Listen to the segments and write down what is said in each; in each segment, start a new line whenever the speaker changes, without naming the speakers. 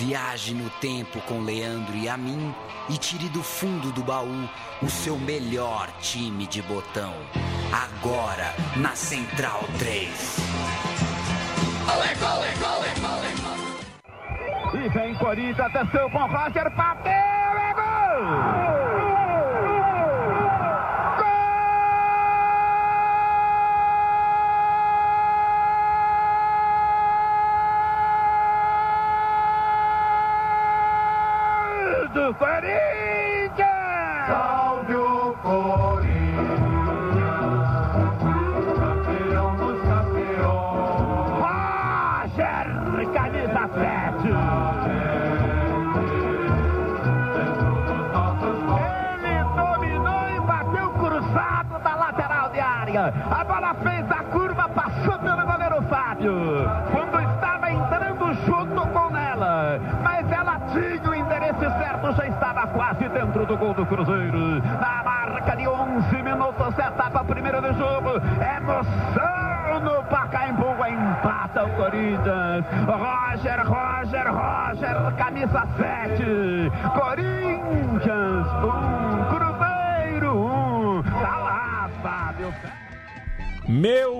Viaje no tempo com Leandro e a mim e tire do fundo do baú o seu melhor time de botão. Agora na Central 3.
Olé, olé, olé, olé. E vem Corinthians, atenção com Roger, bateu, é gol! Corinthians!
Salve o Corinthians, campeão dos campeões.
Roger, camisa 7. Ele dominou e bateu cruzado da lateral de área. A bola fez a curva, passou pelo goleiro Fábio. Quase dentro do gol do Cruzeiro. Na marca de 11 minutos, etapa primeira do jogo. Emoção no Pacaembu, empata o Corinthians. Roger, Roger, Roger, camisa 7. Corinthians 1, Cruzeiro 1. Tá lá, Fábio.
Meu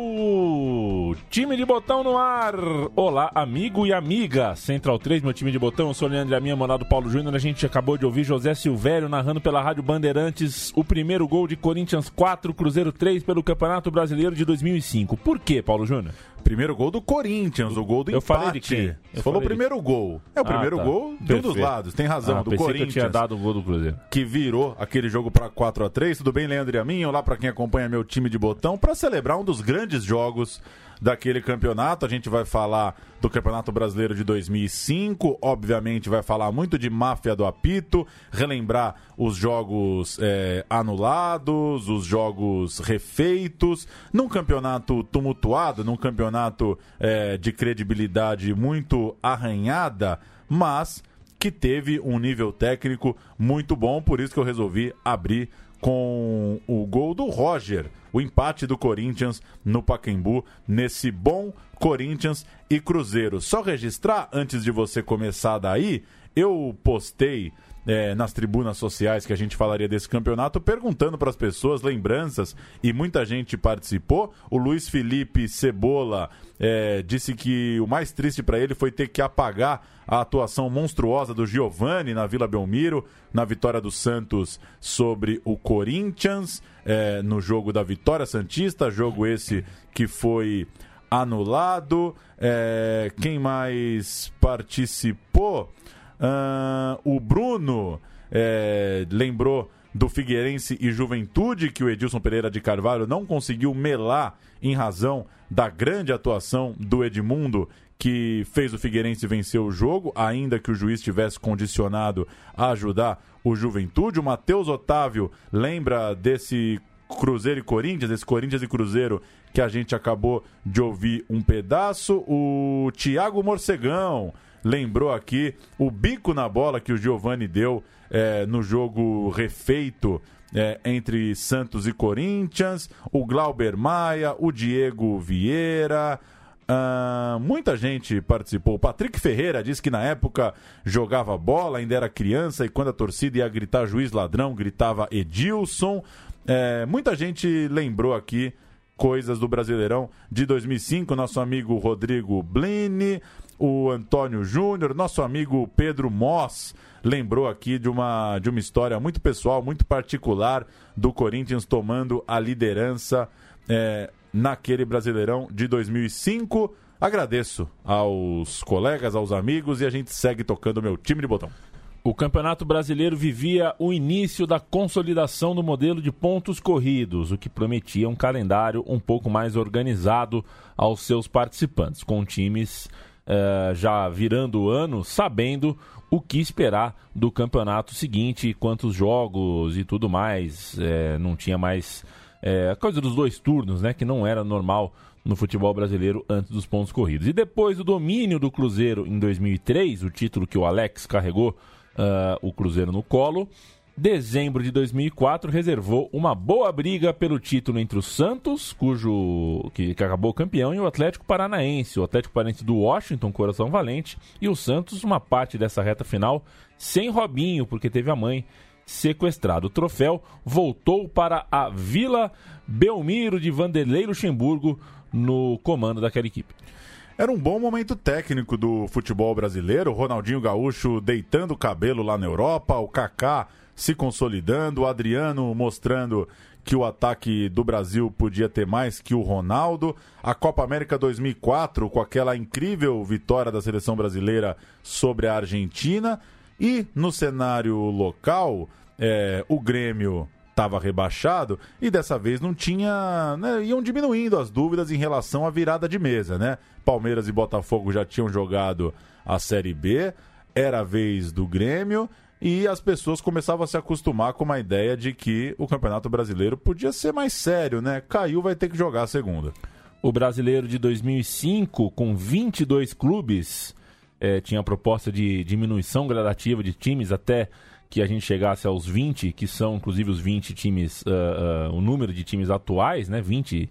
time de botão no ar. Olá, amigo e amiga. Central 3, meu time de botão. Eu sou o Leandro a minha morada Paulo Júnior. A gente acabou de ouvir José Silvério narrando pela Rádio Bandeirantes o primeiro gol de Corinthians 4, Cruzeiro 3 pelo Campeonato Brasileiro de 2005. Por quê, Paulo Júnior?
Primeiro gol do Corinthians, o gol do
Eu
empate.
falei de quem? Eu
Você falou
de-
primeiro gol. É o
Ah,
primeiro
tá.
gol de um dos lados. Tem razão,
Ah,
do Corinthians.
que tinha dado o gol do Cruzeiro.
que virou aquele jogo para 4 a 3 Tudo bem, Leandro e a mim? Olá para quem acompanha meu time de botão para celebrar um dos grandes jogos daquele campeonato. A gente vai falar do Campeonato Brasileiro de 2005, obviamente vai falar muito de máfia do apito, relembrar os jogos é, anulados, os jogos refeitos, num campeonato tumultuado, num campeonato é, de credibilidade muito arranhada, mas que teve um nível técnico muito bom, por isso que eu resolvi abrir com o gol do Roger, o empate do Corinthians no Pacaembu, nesse bom Corinthians e Cruzeiro. Só registrar, antes de você começar daí, eu postei é, nas tribunas sociais que a gente falaria desse campeonato, perguntando para as pessoas lembranças e muita gente participou. O Luiz Felipe Cebola é, disse que o mais triste para ele foi ter que apagar a atuação monstruosa do Giovani na Vila Belmiro, na vitória do Santos sobre o Corinthians, é, no jogo da Vitória Santista, jogo esse que foi anulado. É, quem mais participou? Ah, o Bruno é, lembrou do Figueirense e Juventude, que o Edilson Pereira de Carvalho não conseguiu melar em razão da grande atuação do Edmundo, que fez o Figueirense vencer o jogo, ainda que o juiz tivesse condicionado a ajudar o Juventude. O Matheus Otávio lembra desse Cruzeiro e Corinthians, esse Corinthians e Cruzeiro que a gente acabou de ouvir um pedaço. O Thiago Morcegão lembrou aqui o bico na bola que o Giovani deu é, no jogo refeito é, entre Santos e Corinthians, o Glauber Maia, o Diego Vieira. ah, muita gente participou. O Patrick Ferreira disse que na época jogava bola, ainda era criança, e quando a torcida ia gritar juiz ladrão, gritava Edilson. É, muita gente lembrou aqui coisas do Brasileirão de 2005. Nosso amigo Rodrigo Blini, o Antônio Júnior, nosso amigo Pedro Moss lembrou aqui de uma, de uma história muito pessoal, muito particular do Corinthians tomando a liderança é, naquele Brasileirão de 2005. Agradeço aos colegas, aos amigos e a gente segue tocando meu time de botão.
O Campeonato Brasileiro vivia o início da consolidação do modelo de pontos corridos, o que prometia um calendário um pouco mais organizado aos seus participantes, com times eh, já virando o ano, sabendo o que esperar do campeonato seguinte, quantos jogos e tudo mais. eh, não tinha mais eh, a coisa dos dois turnos, né, que não era normal no futebol brasileiro antes dos pontos corridos. E depois do domínio do Cruzeiro em 2003, o título que o Alex carregou ah, o Cruzeiro no colo. Dezembro de 2004 reservou uma boa briga pelo título entre o Santos, cujo que, que, acabou campeão, e o Atlético Paranaense, o Atlético Paranaense do Washington, coração valente, e o Santos uma parte dessa reta final sem Robinho, porque teve a mãe sequestrada. O troféu voltou para a Vila Belmiro de Vanderlei Luxemburgo no comando daquela equipe.
Era um bom momento técnico do futebol brasileiro. Ronaldinho Gaúcho deitando o cabelo lá na Europa, o Kaká se consolidando, o Adriano mostrando que o ataque do Brasil podia ter mais que o Ronaldo. A Copa América 2004, com aquela incrível vitória da seleção brasileira sobre a Argentina. E no cenário local, é, o Grêmio estava rebaixado e dessa vez não tinha. Né, iam diminuindo as dúvidas em relação à virada de mesa, né? Palmeiras e Botafogo já tinham jogado a Série B, era a vez do Grêmio e as pessoas começavam a se acostumar com uma ideia de que o Campeonato Brasileiro podia ser mais sério, né? Caiu, vai ter que jogar a segunda.
O brasileiro de 2005, com 22 clubes, eh, tinha a proposta de diminuição gradativa de times até que a gente chegasse aos 20, que são inclusive os 20 times, uh, uh, o número de times atuais, né? 20,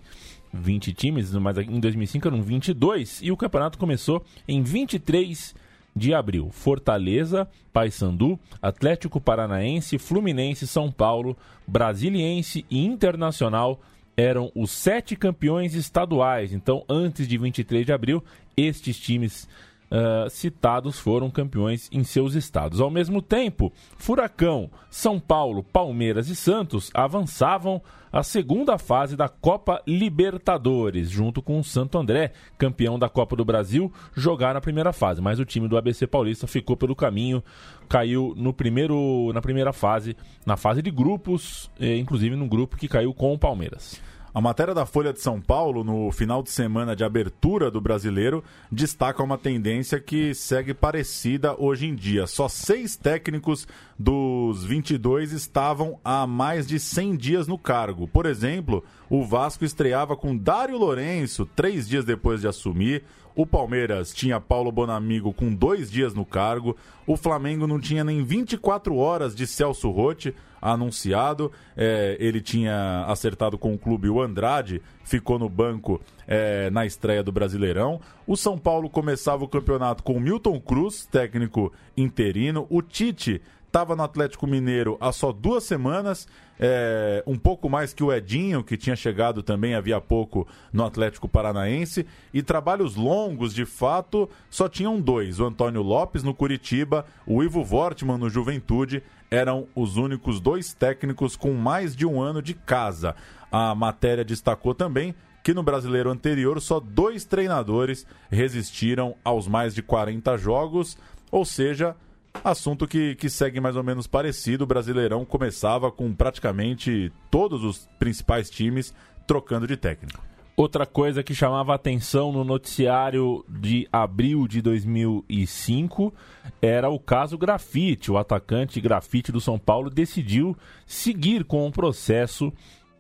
20 times, mas em 2005 eram 22, e o campeonato começou em 23 de abril. Fortaleza, Paysandu, Atlético Paranaense, Fluminense, São Paulo, Brasiliense e Internacional eram os sete campeões estaduais. Então, antes de 23 de abril, estes times uh, citados foram campeões em seus estados. Ao mesmo tempo, Furacão, São Paulo, Palmeiras e Santos avançavam à segunda fase da Copa Libertadores, junto com o Santo André, campeão da Copa do Brasil, jogar na primeira fase. Mas o time do ABC Paulista ficou pelo caminho, caiu no primeiro, na primeira fase, na fase de grupos, eh, inclusive no grupo que caiu com o Palmeiras.
A matéria da Folha de São Paulo, no final de semana de abertura do brasileiro, destaca uma tendência que segue parecida hoje em dia. Só seis técnicos dos 22 estavam há mais de 100 dias no cargo. Por exemplo, o Vasco estreava com Dário Lourenço três dias depois de assumir. O Palmeiras tinha Paulo Bonamigo com dois dias no cargo. O Flamengo não tinha nem 24 horas de Celso Rotti anunciado. É, ele tinha acertado com o clube o Andrade, ficou no banco é, na estreia do Brasileirão. O São Paulo começava o campeonato com Milton Cruz, técnico interino. O Tite estava no Atlético Mineiro há só duas semanas, é, um pouco mais que o Edinho, que tinha chegado também havia pouco no Atlético Paranaense, e trabalhos longos de fato só tinham dois: o Antônio Lopes no Curitiba, o Ivo Wortmann no Juventude, eram os únicos dois técnicos com mais de um ano de casa. A matéria destacou também que no brasileiro anterior só dois treinadores resistiram aos mais de 40 jogos, ou seja, Assunto que, que segue mais ou menos parecido. O Brasileirão começava com praticamente todos os principais times trocando de técnico.
Outra coisa que chamava atenção no noticiário de abril de 2005 era o caso Grafite. O atacante Grafite do São Paulo decidiu seguir com o processo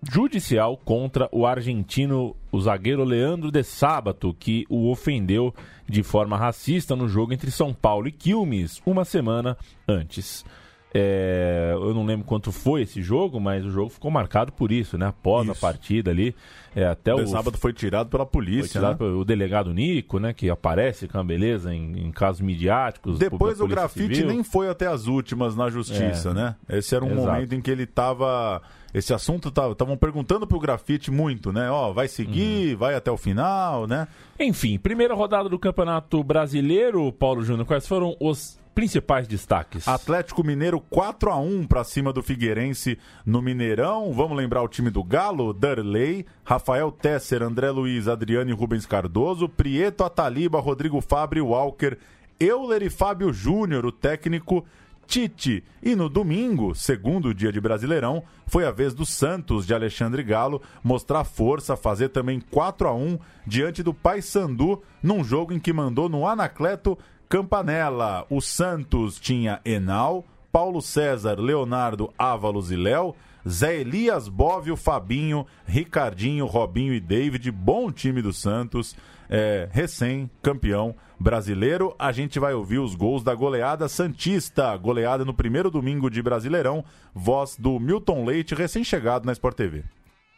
judicial contra o argentino, o zagueiro Leandro de Sábato, que o ofendeu de forma racista no jogo entre São Paulo e Quilmes, uma semana antes. É, eu não lembro quanto foi esse jogo, mas o jogo ficou marcado por isso, né? Após isso. a partida ali. É, até o,
o sábado foi tirado pela polícia. Tirado
né? O delegado Nico, né? Que aparece com a beleza em, em casos midiáticos.
Depois o grafite civil. nem foi até as últimas na justiça, é. né? Esse era um Exato. momento em que ele estava. Esse assunto estavam perguntando pro grafite muito, né? Ó, vai seguir, uhum. vai até o final, né?
Enfim, primeira rodada do Campeonato Brasileiro, Paulo Júnior, quais foram os principais destaques?
Atlético Mineiro 4 a 1 para cima do Figueirense no Mineirão. Vamos lembrar o time do Galo, Darley, Rafael Tesser, André Luiz, Adriano e Rubens Cardoso, Prieto, Ataliba, Rodrigo Fabre, Walker, Euler e Fábio Júnior, o técnico Tite. E no domingo, segundo dia de Brasileirão, foi a vez do Santos de Alexandre Galo mostrar força, fazer também 4 a 1 diante do Paysandu, num jogo em que mandou no Anacleto Campanella. O Santos tinha Enal, Paulo César, Leonardo, Ávalos e Léo. Zé Elias, Bóvio, Fabinho, Ricardinho, Robinho e David. Bom time do Santos, é, recém-campeão brasileiro. A gente vai ouvir os gols da goleada Santista, goleada no primeiro domingo de Brasileirão. Voz do Milton Leite, recém-chegado na Sport TV.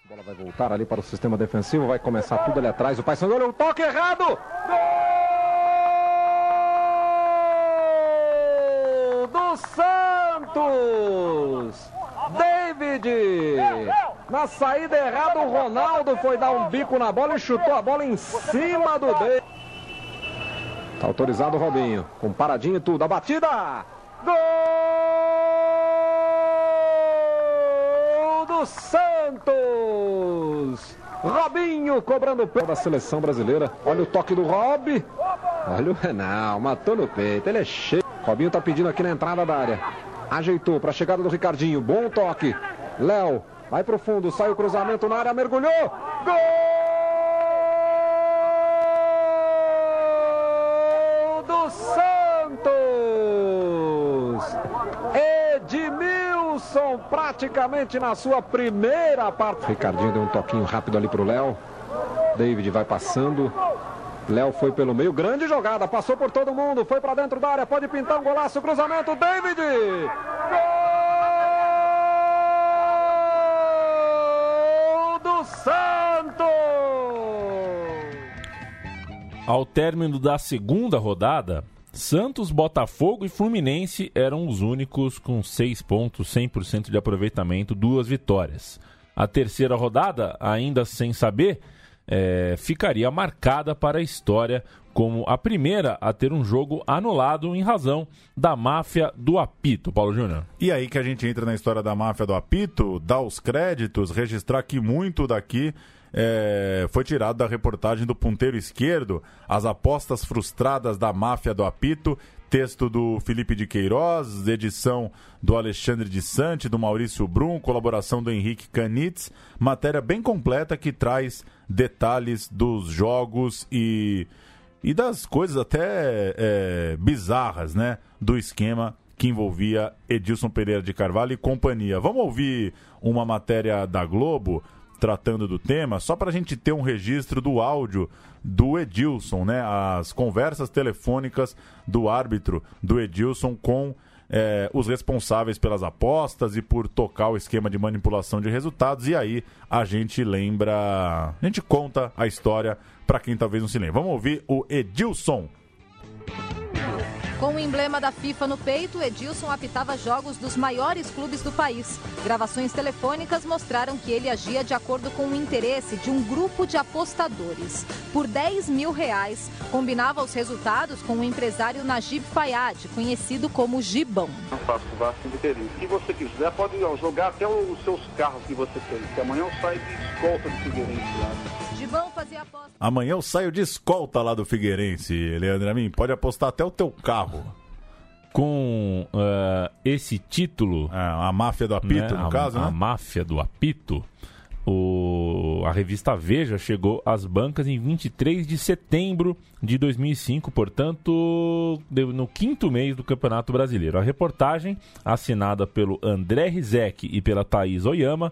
A bola vai voltar ali para o sistema defensivo, vai começar tudo ali atrás. O Paysandu olha um toque errado. Gol do Santos! David! Na saída errada, o Ronaldo foi dar um bico na bola e chutou a bola em cima do David. Tá autorizado o Robinho, com paradinha e tudo. A batida! Gol do Santos! Robinho cobrando o pé da seleção brasileira. Olha o toque do Rob. Olha o Renal, matou no peito. Ele é cheio. Robinho tá pedindo aqui na entrada da área. Ajeitou para a chegada do Ricardinho. Bom toque. Léo vai pro fundo, sai o cruzamento na área, mergulhou. Gol do Santos! Edmilson praticamente na sua primeira parte. Ricardinho deu um toquinho rápido ali pro Léo. David vai passando. Léo foi pelo meio, grande jogada, passou por todo mundo, foi para dentro da área, pode pintar um golaço, cruzamento, David! Gol do Santos!
Ao término da segunda rodada, Santos, Botafogo e Fluminense eram os únicos com 6 pontos, 100% de aproveitamento, duas vitórias. A terceira rodada, ainda sem saber, é, ficaria marcada para a história como a primeira a ter um jogo anulado em razão da máfia do apito, Paulo Júnior.
E aí que a gente entra na história da máfia do apito, dá os créditos, registrar que muito daqui é, foi tirado da reportagem do ponteiro esquerdo, as apostas frustradas da máfia do apito, texto do Felipe de Queiroz, edição do Alexandre de Sante, do Maurício Brum, colaboração do Henrique Canitz, matéria bem completa que traz detalhes dos jogos e, e das coisas até é, bizarras, né, do esquema que envolvia Edilson Pereira de Carvalho e companhia. Vamos ouvir uma matéria da Globo tratando do tema, só para a gente ter um registro do áudio do Edilson, né? As conversas telefônicas do árbitro do Edilson com é, os responsáveis pelas apostas e por tocar o esquema de manipulação de resultados. E aí a gente lembra, a gente conta a história para quem talvez não se lembre. Vamos ouvir o Edilson.
Com o emblema da FIFA no peito, Edilson apitava jogos dos maiores clubes do país. Gravações telefônicas mostraram que ele agia de acordo com o interesse de um grupo de apostadores. Por 10 mil reais, combinava os resultados com o empresário Najib Fayad, conhecido como Gibão.
Não faço de interesse. Se você quiser, pode jogar até os seus carros que você tem. Que amanhã eu saio de escolta de Figueirense lá.
Gibão fazia aposta.
Amanhã eu saio de escolta lá do Figueirense, Leandro Amin. Pode apostar até o teu carro.
Com uh, esse título.
É, a máfia do apito,
né,
no
a,
caso,
a
né?
máfia do apito. O, a revista Veja chegou às bancas em 23 de setembro de 2005, portanto, no quinto mês do Campeonato Brasileiro. A reportagem, assinada pelo André Rizek e pela Thaís Oyama,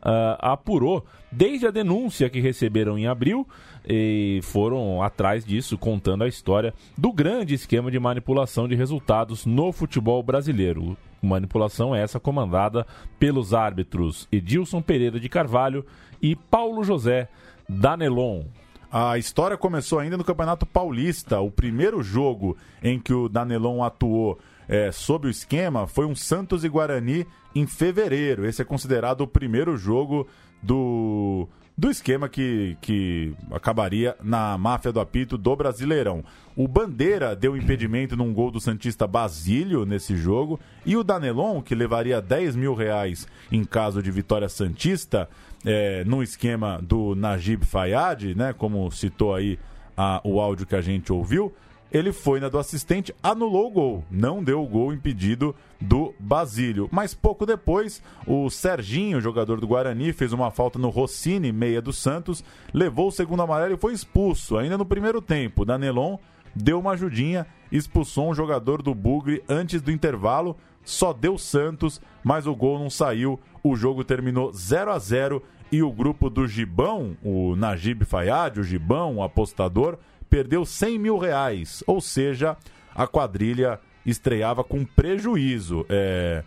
ah, apurou desde a denúncia que receberam em abril e foram atrás disso, contando a história do grande esquema de manipulação de resultados no futebol brasileiro. Manipulação essa comandada pelos árbitros Edilson Pereira de Carvalho e Paulo José Danelon.
A história começou ainda no Campeonato Paulista. O primeiro jogo em que o Danelon atuou é, sob o esquema foi um Santos e Guarani em fevereiro. Esse é considerado o primeiro jogo do, do esquema que, que acabaria na máfia do apito do Brasileirão. O Bandeira deu impedimento num gol do Santista Basílio nesse jogo. E o Danelon, que levaria 10 mil reais em caso de vitória Santista, é, no esquema do Najib Fayad, né, como citou aí a- o áudio que a gente ouviu, ele foi na do assistente, anulou o gol, não deu o gol impedido do Basílio. Mas pouco depois, o Serginho, jogador do Guarani, fez uma falta no Rossini, meia do Santos, levou o segundo amarelo e foi expulso. Ainda no primeiro tempo, Danelon deu uma ajudinha, expulsou um jogador do Bugre antes do intervalo, só deu Santos, mas o gol não saiu. o jogo terminou 0 a 0 e o grupo do Gibão, o Najib Fayad, o Gibão, o apostador, perdeu 100 mil reais. Ou seja, a quadrilha estreava com prejuízo. É...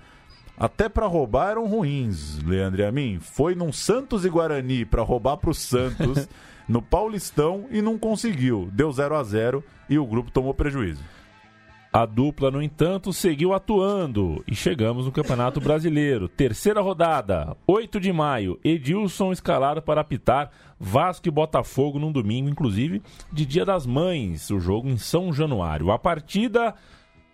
Até para roubar eram ruins, Leandro e a mim. Foi num Santos e Guarani para roubar para o Santos no Paulistão e não conseguiu. Deu 0 a 0 e o grupo tomou prejuízo.
A dupla, no entanto, seguiu atuando e chegamos no Campeonato Brasileiro. Terceira rodada, 8 de maio. Edilson escalado para apitar Vasco e Botafogo num domingo, inclusive de Dia das Mães, o jogo em São Januário. A partida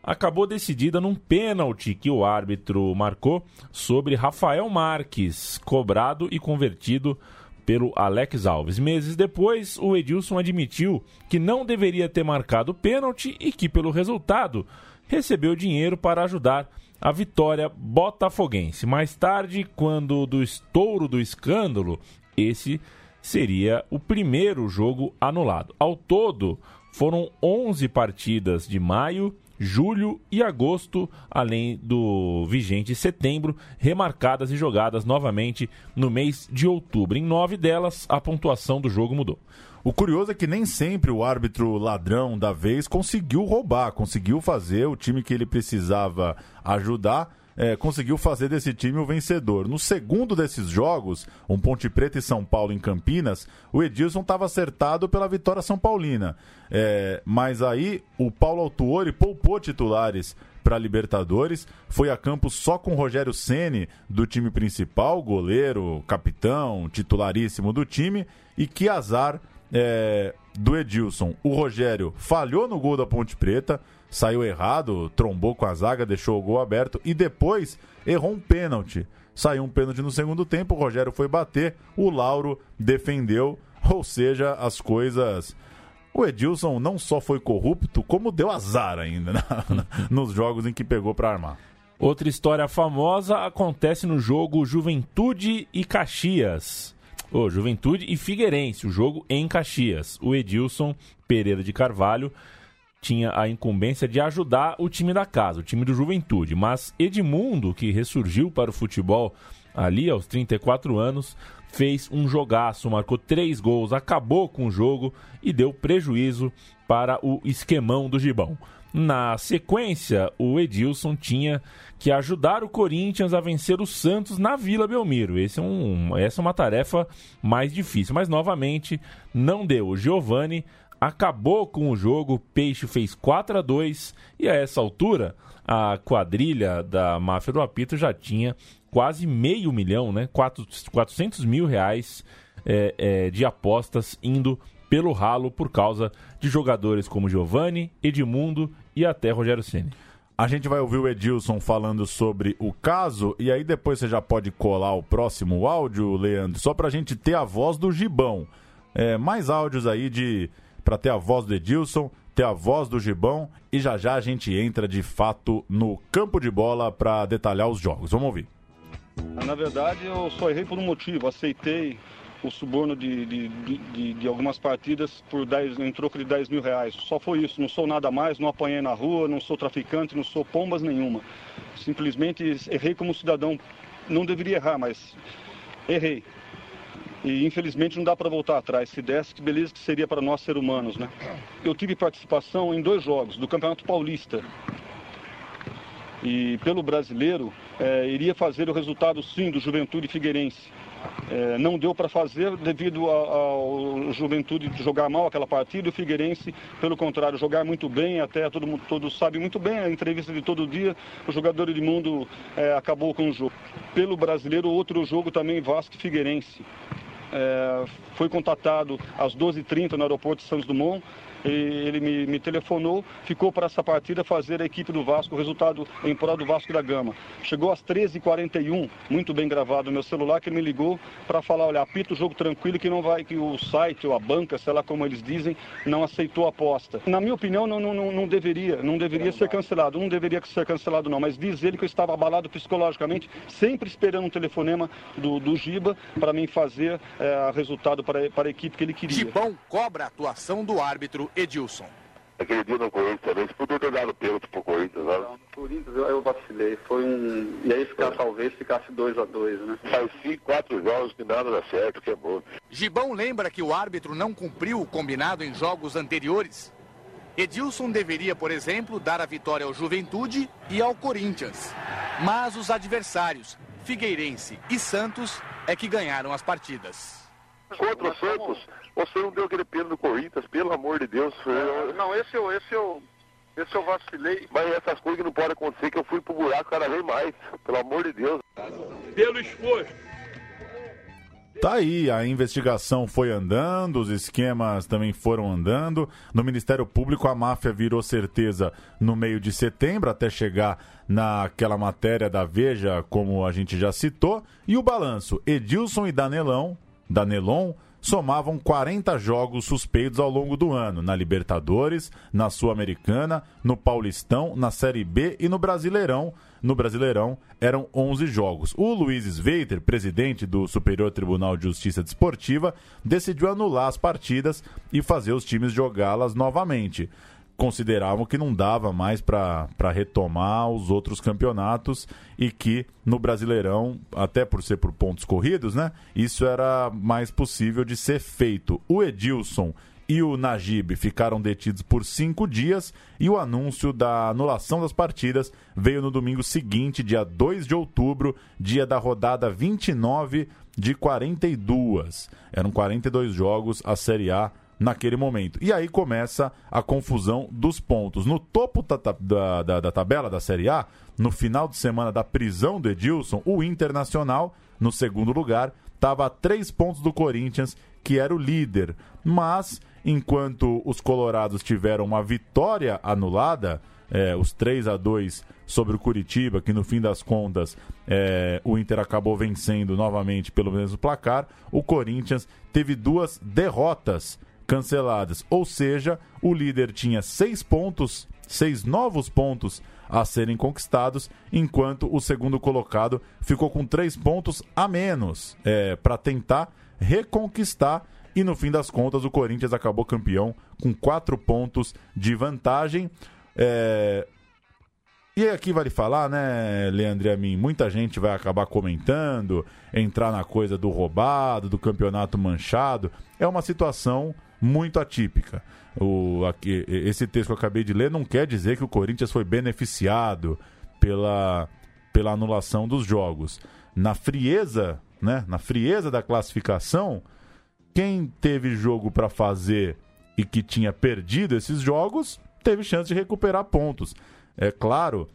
acabou decidida num pênalti que o árbitro marcou sobre Rafael Marques, cobrado e convertido pelo Alex Alves. Meses depois, o Edilson admitiu que não deveria ter marcado o pênalti e que, pelo resultado, recebeu dinheiro para ajudar a vitória botafoguense. Mais tarde, quando do estouro do escândalo, esse seria o primeiro jogo anulado. Ao todo, foram 11 partidas de maio julho e agosto, além do vigente setembro, remarcadas e jogadas novamente no mês de outubro. Em nove delas, a pontuação do jogo mudou.
O curioso é que nem sempre o árbitro ladrão da vez conseguiu roubar, conseguiu fazer o time que ele precisava ajudar é, conseguiu fazer desse time o vencedor. No segundo desses jogos, um Ponte Preta e São Paulo em Campinas, o Edilson estava acertado pela vitória São Paulina. É, mas aí o Paulo Autuori poupou titulares para Libertadores, foi a campo só com Rogério Ceni do time principal, goleiro, capitão, titularíssimo do time, e que azar é, do Edilson. O Rogério falhou no gol da Ponte Preta, saiu errado, trombou com a zaga, deixou o gol aberto e depois errou um pênalti. Saiu um pênalti no segundo tempo, o Rogério foi bater, o Lauro defendeu, ou seja, as coisas. O Edilson não só foi corrupto, como deu azar ainda né? nos jogos em que pegou para armar.
Outra história famosa acontece no jogo Juventude e Caxias. Oh, Juventude e Figueirense, o jogo em Caxias. O Edilson Pereira de Carvalho tinha a incumbência de ajudar o time da casa, o time do Juventude. Mas Edmundo, que ressurgiu para o futebol ali aos 34 anos, fez um jogaço, marcou três gols, acabou com o jogo e deu prejuízo para o esquemão do Gibão. Na sequência, o Edilson tinha que ajudar o Corinthians a vencer o Santos na Vila Belmiro. É um, essa é uma tarefa mais difícil, mas novamente não deu. O Giovani acabou com o jogo, Peixe fez 4 a 2 e a essa altura a quadrilha da máfia do apito já tinha quase meio milhão, né? 400 mil reais é, é, de apostas indo pelo ralo por causa de jogadores como Giovanni, Edmundo e até Rogério Ceni.
A gente vai ouvir o Edilson falando sobre o caso e aí depois você já pode colar o próximo áudio, Leandro, só para a gente ter a voz do Gibão. É, mais áudios aí de para ter a voz do Edilson, ter a voz do Gibão e já já a gente entra de fato no campo de bola para detalhar os jogos. Vamos ouvir.
Na verdade, eu só errei por um motivo. Aceitei o suborno de, de, de, de, algumas partidas por 10, em troco de 10 mil reais. Só foi isso. Não sou nada mais, não apanhei na rua, não sou traficante, não sou pombas nenhuma. Simplesmente errei como cidadão. Não deveria errar, mas errei. E infelizmente não dá para voltar atrás. Se desse, que beleza que seria para nós ser humanos, né? Eu tive participação em dois jogos do Campeonato Paulista. E pelo brasileiro, é, iria fazer o resultado sim do Juventude Figueirense. É, não deu para fazer devido ao Juventude jogar mal aquela partida, o Figueirense, pelo contrário, jogar muito bem, até todo mundo todos sabe muito bem, a entrevista de todo dia, o jogador de mundo é, acabou com o jogo. Pelo brasileiro, outro jogo também, Vasco Figueirense é, foi contatado às 12h30 no aeroporto de Santos Dumont ele me, me, telefonou, ficou para essa partida fazer a equipe do Vasco, o resultado em prol do Vasco da Gama. Chegou às 13h41, muito bem gravado no meu celular, que ele me ligou para falar, olha, apita o jogo tranquilo que não vai, que o site ou a banca, sei lá como eles dizem, não aceitou a aposta. Na minha opinião, não, não, não deveria, não deveria ser cancelado, não deveria ser cancelado não, mas diz ele que eu estava abalado psicologicamente, sempre esperando um telefonema do, do Giba para mim fazer é, resultado para, para a equipe que ele queria.
Gibão cobra a atuação do árbitro Edilson. aquele dia no Corinthians também, você podia ter dado pênalti pro Corinthians, né?
Não, no Corinthians eu, eu vacilei. Foi um. E aí ficar, talvez ficasse 2 a 2 né?
Faz cinco, quatro jogos que nada dá certo, que é bom.
Gibão lembra que o árbitro não cumpriu o combinado em jogos anteriores. Edilson deveria, por exemplo, dar a vitória ao Juventude e ao Corinthians. Mas os adversários, Figueirense e Santos, é que ganharam as partidas.
Contra o Santos, você não deu aquele pênalti do Corinthians, pelo amor de Deus. Eu...
Não, esse eu, esse eu, esse eu vacilei.
Mas essas coisas que não podem acontecer, que eu fui pro buraco cada vez mais, pelo amor de Deus.
Pelo esforço.
Tá aí, a investigação foi andando, os esquemas também foram andando. No Ministério Público, a máfia virou certeza no meio de setembro, até chegar naquela matéria da Veja, como a gente já citou. E o balanço: Edilson e Danelão, Danelon somavam 40 jogos suspeitos ao longo do ano, na Libertadores, na Sul-Americana, no Paulistão, na Série B e no Brasileirão. No Brasileirão eram 11 jogos. O Luiz Sveiter, presidente do Superior Tribunal de Justiça Desportiva, decidiu anular as partidas e fazer os times jogá-las novamente consideravam que não dava mais para retomar os outros campeonatos e que no Brasileirão, até por ser por pontos corridos, né? Isso era mais possível de ser feito. O Edilson e o Najib ficaram detidos por cinco dias e o anúncio da anulação das partidas veio no domingo seguinte, dia 2 de outubro, dia da rodada 29 de 42. Eram 42 jogos a Série A naquele momento. E aí começa a confusão dos pontos. No topo da, da, da, tabela da Série A, no final de semana da prisão do Edilson, o Internacional, no segundo lugar, estava a três pontos do Corinthians, que era o líder. Mas, enquanto os colorados tiveram uma vitória anulada, é, os 3 a 2 sobre o Curitiba, que no fim das contas é, o Inter acabou vencendo novamente pelo mesmo placar, o Corinthians teve duas derrotas canceladas. Ou seja, o líder tinha seis pontos, seis novos pontos a serem conquistados, enquanto o segundo colocado ficou com três pontos a menos é, para tentar reconquistar. E no fim das contas, o Corinthians acabou campeão com quatro pontos de vantagem. É... E aqui vale falar, né, Leandro e a mim, muita gente vai acabar comentando, entrar na coisa do roubado, do campeonato manchado. É uma situação muito atípica. O, aqui, esse texto que eu acabei de ler não quer dizer que o Corinthians foi beneficiado pela, pela anulação dos jogos. Na frieza, né, na frieza da classificação, quem teve jogo para fazer e que tinha perdido esses jogos teve chance de recuperar pontos. É claro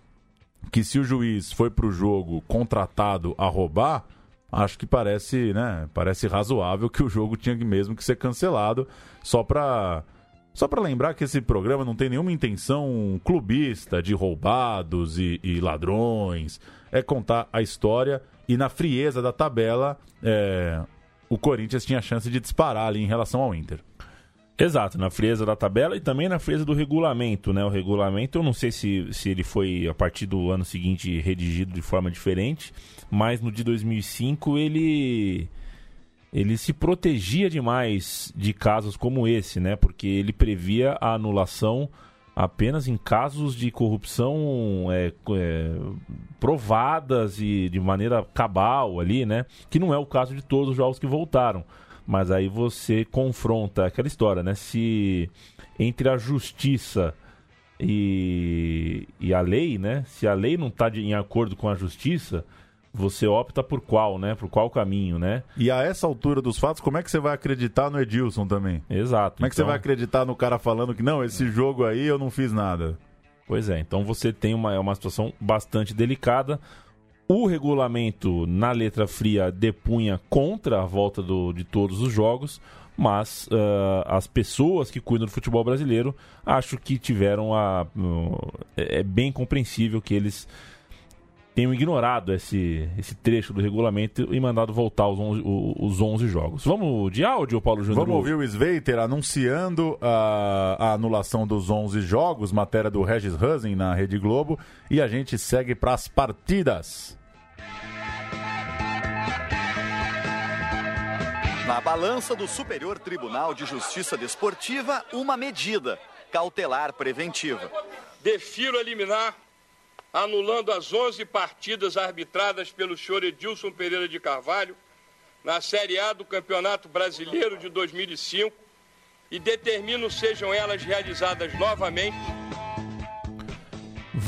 que se o juiz foi para o jogo contratado a roubar, acho que parece, né, parece razoável que o jogo tinha mesmo que ser cancelado, só para só para lembrar que esse programa não tem nenhuma intenção clubista de roubados e, e ladrões, é contar a história e na frieza da tabela é, o Corinthians tinha chance de disparar ali em relação ao Inter.
Exato, na frieza da tabela e também na frieza do regulamento, né? O regulamento, eu não sei se, se ele foi a partir do ano seguinte redigido de forma diferente, mas no de 2005 ele ele se protegia demais de casos como esse, né? Porque ele previa a anulação apenas em casos de corrupção é, é, provadas e de maneira cabal ali, né? Que não é o caso de todos os jogos que voltaram. Mas aí você confronta aquela história, né? Se entre a justiça e, e a lei, né? Se a lei não está em acordo com a justiça, você opta por qual, né? Por qual caminho, né?
E a essa altura dos fatos, como é que você vai acreditar no Edilson também?
Exato.
Como é que então... você vai acreditar no cara falando que não, esse jogo aí eu não fiz nada?
Pois é, então você tem uma, é uma situação bastante delicada. O regulamento, na letra fria, depunha contra a volta do, de todos os jogos, mas uh, as pessoas que cuidam do futebol brasileiro acho que tiveram a. Uh, é bem compreensível que eles tenham ignorado esse, esse trecho do regulamento e mandado voltar os 11, os 11 jogos. Vamos de áudio, Paulo Júnior?
Vamos ouvir o Sveiter anunciando a, a, anulação dos 11 jogos, matéria do Regis Husen na Rede Globo, e a gente segue para as partidas.
Na balança do Superior Tribunal de Justiça Desportiva, uma medida.
cautelar preventiva.
Defiro eliminar, anulando as 11 partidas arbitradas pelo senhor Edilson Pereira de Carvalho na Série A do Campeonato Brasileiro de 2005 e determino sejam elas realizadas novamente.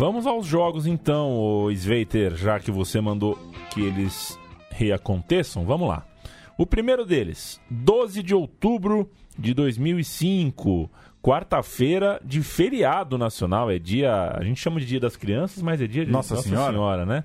Vamos aos jogos então, o Sveiter, já que você mandou que eles reaconteçam. Vamos lá. O primeiro deles, 12 de outubro de 2005, quarta-feira de feriado nacional. É dia, a gente chama de Dia das Crianças, mas é dia de
Nossa Senhora.
Senhora né?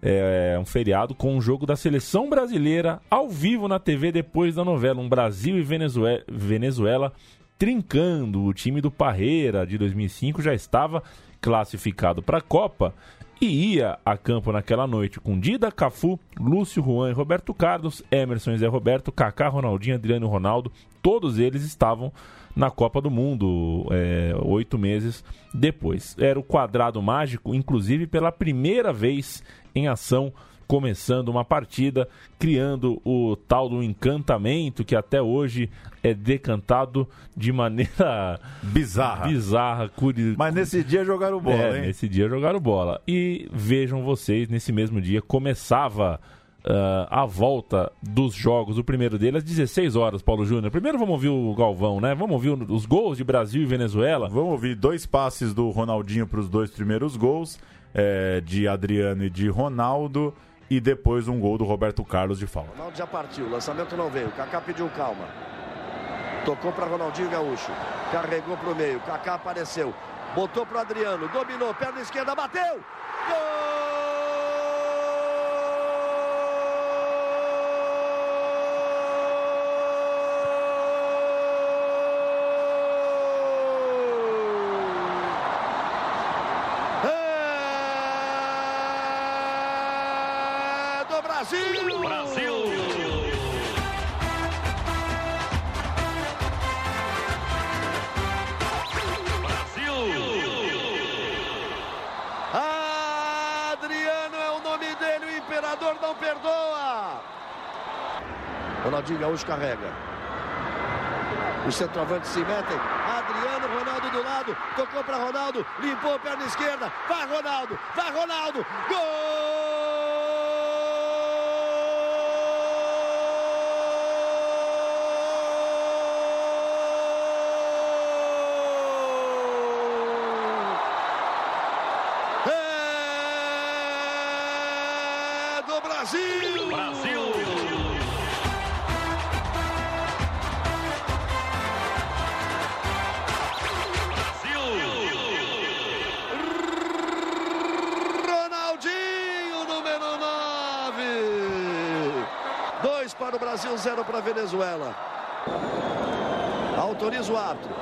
É um feriado com um jogo da seleção brasileira ao vivo na TV depois da novela Um Brasil e Venezuela, Venezuela trincando. O time do Parreira de 2005 já estava classificado para a Copa e ia a campo naquela noite com Dida, Cafu, Lúcio, Juan e Roberto Carlos, Emerson e Zé Roberto, Kaká, Ronaldinho, Adriano e Ronaldo. Todos eles estavam na Copa do Mundo é, oito meses depois. Era o quadrado mágico, inclusive pela primeira vez em ação, começando uma partida, criando o tal do encantamento que até hoje é decantado de maneira
bizarra.
Bizarra, curi...
Mas nesse dia jogaram bola,
é,
hein?
Nesse dia jogaram bola. E vejam vocês, nesse mesmo dia começava uh, a volta dos jogos. O primeiro dele às 16 horas, Paulo Júnior. Primeiro vamos ouvir o Galvão, né? Vamos ouvir os gols de Brasil e Venezuela.
Vamos ouvir dois passes do Ronaldinho para os dois primeiros gols, é, de Adriano e de Ronaldo, e depois um gol do Roberto Carlos de falta.
Ronaldo já partiu, lançamento não veio, Kaká pediu calma. Tocou para Ronaldinho Gaúcho, carregou para o meio, Kaká apareceu, botou para Adriano, dominou, perna esquerda, bateu! Gol! Gaúcho carrega. Os centroavantes se metem. Adriano, Ronaldo do lado. Tocou para Ronaldo. Limpou a perna esquerda. Vai Ronaldo. Vai Ronaldo. Gol! É do Brasil!
Brasil!
Zero para a Venezuela. Autoriza o árbitro.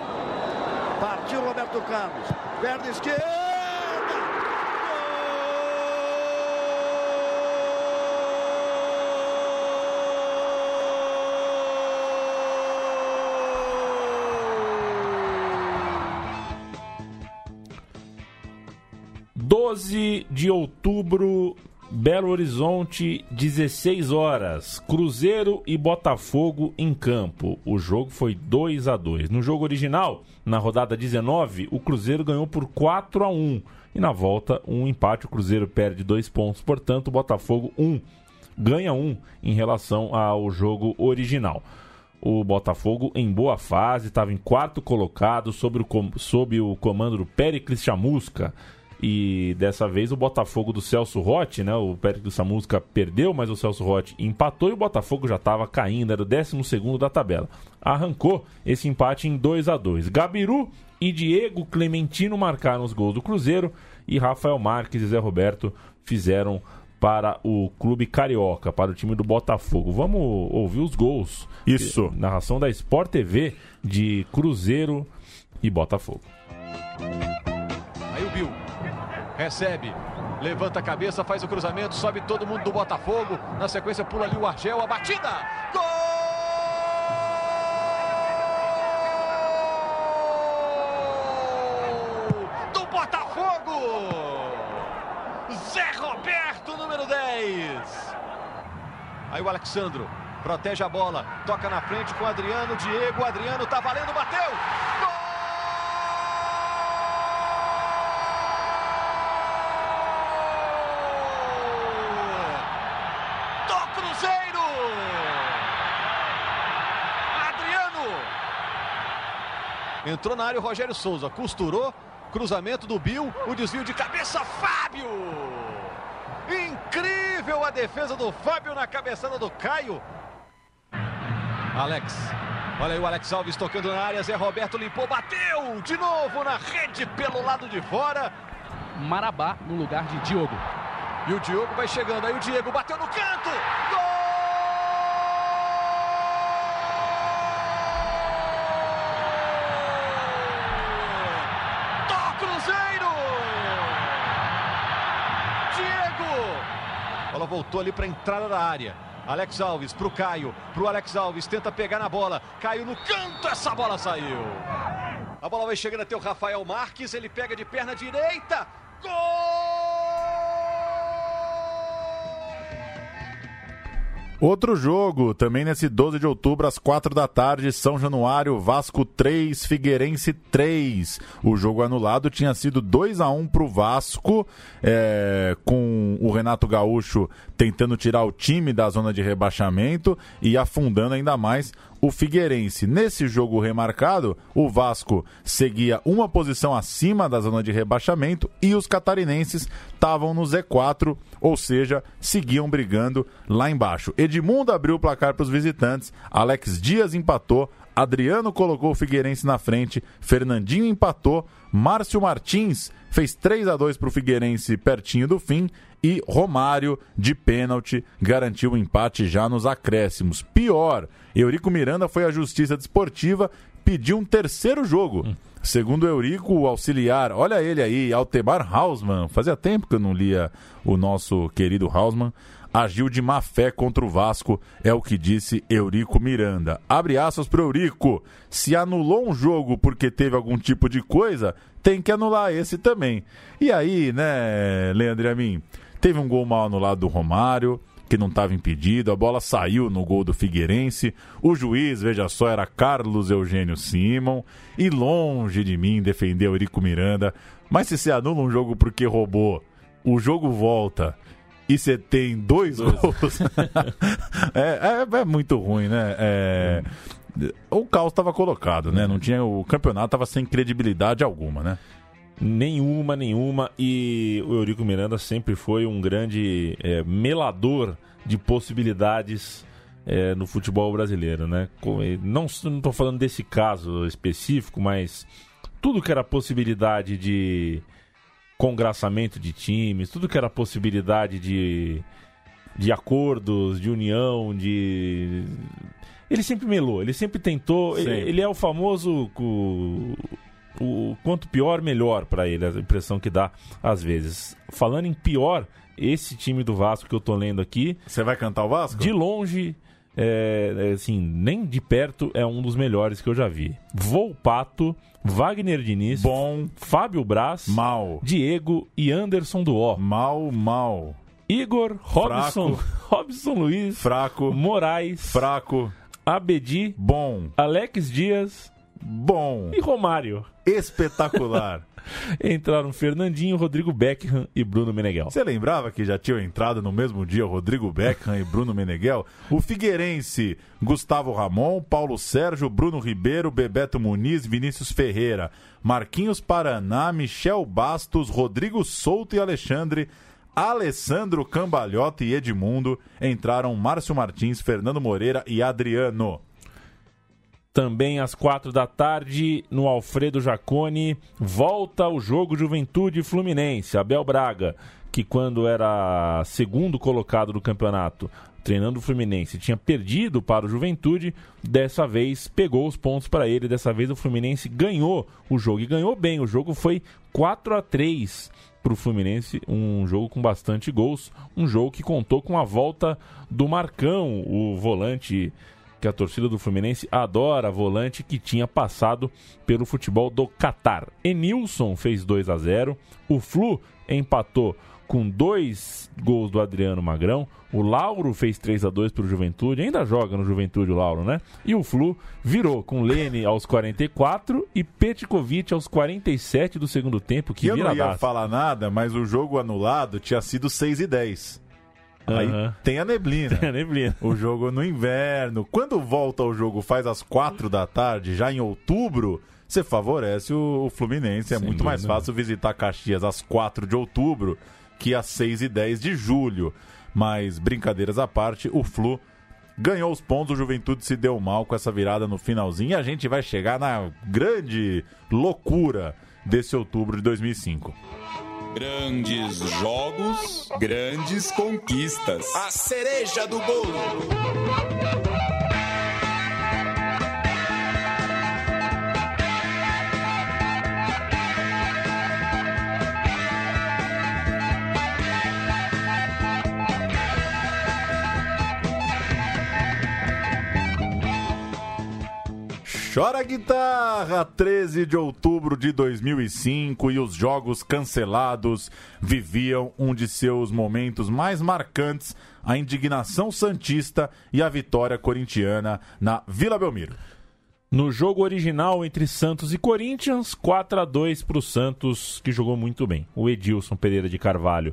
Partiu Roberto Carlos. Perna esquerda.
Doze de outubro, Belo Horizonte, 16 horas. Cruzeiro e Botafogo em campo. O jogo foi 2 a 2. No jogo original, na rodada 19, o Cruzeiro ganhou por 4 a 1 e na volta um empate. O Cruzeiro perde dois pontos, portanto, o Botafogo um ganha um em relação ao jogo original. O Botafogo em boa fase, estava em quarto colocado sob o, sob o comando do Pericles Chamusca. E dessa vez o Botafogo do Celso Rotti, né? O Pericles Chamusca perdeu, mas o Celso Rotti empatou e o Botafogo já estava caindo, era o 12 da tabela. Arrancou esse empate em 2 a 2 Gabiru e Diego Clementino marcaram os gols do Cruzeiro e Rafael Marques e Zé Roberto fizeram para o clube carioca, para o time do Botafogo. Vamos ouvir os gols.
Isso.
Narração da Sport TV de Cruzeiro e Botafogo.
Aí o Bill recebe, levanta a cabeça, faz o cruzamento, sobe todo mundo do Botafogo. Na sequência pula ali o Argel, a batida. Gol do Botafogo! Zé Roberto, número 10. Aí o Alexandro protege a bola, toca na frente com o Adriano, Diego, Adriano tá valendo, bateu! Gol! Entrou na área o Rogério Souza, costurou, cruzamento do Bill, o desvio de cabeça, Fábio! Incrível a defesa do Fábio na cabeçada do Caio. Alex. Olha aí o Alex Alves tocando na área. Zé Roberto limpou, bateu de novo na rede pelo lado de fora.
Marabá no lugar de Diogo.
E o Diogo vai chegando. Aí o Diego bateu no canto. Gol! Do Cruzeiro! Diego! A bola voltou ali para a entrada da área. Alex Alves pro Caio, pro Alex Alves, tenta pegar na bola, Caio no canto, essa bola saiu. A bola vai chegando até o Rafael Marques, ele pega de perna direita,
Outro jogo, também nesse 12 de outubro, às 4 da tarde, São Januário, Vasco 3, Figueirense 3. O jogo anulado tinha sido 2 a 1 para o Vasco, é, com o Renato Gaúcho tentando tirar o time da zona de rebaixamento e afundando ainda mais o Figueirense. Nesse jogo remarcado, o Vasco seguia uma posição acima da zona de rebaixamento e os catarinenses estavam no Z4, ou seja, seguiam brigando lá embaixo. Edmundo abriu o placar para os visitantes, Alex Dias empatou, Adriano colocou o Figueirense na frente, Fernandinho empatou, Márcio Martins fez 3 a 2 para o Figueirense pertinho do fim e Romário, de pênalti, garantiu o empate já nos acréscimos. Pior, Eurico Miranda foi à Justiça Desportiva, pediu um terceiro jogo. Hum. Segundo Eurico, o auxiliar, olha ele aí, Altemar Hausmann, fazia tempo que eu não lia o nosso querido Hausmann, agiu de má fé contra o Vasco, é o que disse Eurico Miranda. Abre aspas para Eurico. Se anulou um jogo porque teve algum tipo de coisa, tem que anular esse também. E aí, né, Leandro a mim? Teve um gol mal anulado do Romário, que não estava impedido, a bola saiu no gol do Figueirense. O juiz, veja só, era Carlos Eugênio Simon. E longe de mim defender o Eurico Miranda. Mas se você anula um jogo porque roubou, o jogo volta e você tem dois, dois. gols. é, é, é, muito ruim, né? É, o caos estava colocado, né? Não tinha, o campeonato estava sem credibilidade alguma, né?
Nenhuma, nenhuma. E o Eurico Miranda sempre foi um grande é, melador de possibilidades é, no futebol brasileiro, né? Não estou falando desse caso específico, mas tudo que era possibilidade de congraçamento de times, tudo que era possibilidade de, de acordos, de união, de. Ele sempre melou, ele sempre tentou. Ele, ele, é o famoso. O, o quanto pior, melhor para ele, a impressão que dá às vezes. Falando em pior, esse time do Vasco que eu tô lendo aqui.
Você vai cantar o Vasco?
De longe, é, assim, nem de perto é um dos melhores que eu já vi. Volpato, Wagner Diniz,
bom,
Fábio Braz,
mal,
Diego e Anderson Duó.
Mal, mal.
Igor, Robson, Robson Luiz,
fraco,
Moraes,
fraco,
Abedi,
bom,
Alex Dias,
bom
e Romário.
Espetacular.
Entraram Fernandinho, Rodrigo Beckham e Bruno Meneghel.
Você lembrava que já tinham entrado no mesmo dia Rodrigo Beckham e Bruno Meneghel? O Figueirense, Gustavo Ramon, Paulo Sérgio, Bruno Ribeiro, Bebeto Muniz, Vinícius Ferreira, Marquinhos Paraná, Michel Bastos, Rodrigo Souto e Alexandre Alessandro Cambalhota e Edmundo entraram Márcio Martins, Fernando Moreira e Adriano.
Também às quatro da tarde, no Alfredo Jacone, volta o jogo Juventude Fluminense. Abel Braga, que quando era segundo colocado do campeonato, treinando o Fluminense, tinha perdido para o Juventude, dessa vez pegou os pontos para ele. Dessa vez o Fluminense ganhou o jogo e ganhou bem. O jogo foi 4 a 3 para o Fluminense, um jogo com bastante gols, um jogo que contou com a volta do Marcão, o volante que a torcida do Fluminense adora, volante que tinha passado pelo futebol do Catar. Enilson fez 2 a 0, o Flu empatou com dois gols do Adriano Magrão. O Lauro fez 3 a 2 para o Juventude, ainda joga no Juventude o Lauro, né? E o Flu virou com Lene aos 44 e Petkovic aos 47 do segundo tempo. Que
eu não ia falar nada, mas o jogo anulado tinha sido 6 e 10. Aí uhum. tem a neblina.
Tem a neblina.
O jogo no inverno. Quando volta o jogo faz às quatro da tarde, já em outubro, você favorece o, Fluminense. É
Sem
muito mais fácil visitar Caxias às 4 de outubro que às 6 e 10 de julho. Mas, brincadeiras à parte, o Flu ganhou os pontos, o Juventude se deu mal com essa virada no finalzinho e a gente vai chegar na grande loucura desse outubro de 2005.
Grandes jogos, grandes conquistas.
A cereja do bolo.
Chora guitarra, 13 de outubro de 2005 e os jogos cancelados viviam um de seus momentos mais marcantes, a indignação santista e a vitória corintiana na Vila Belmiro.
No jogo original entre Santos e Corinthians, 4 a 2 para o Santos, que jogou muito bem. O Edilson Pereira de Carvalho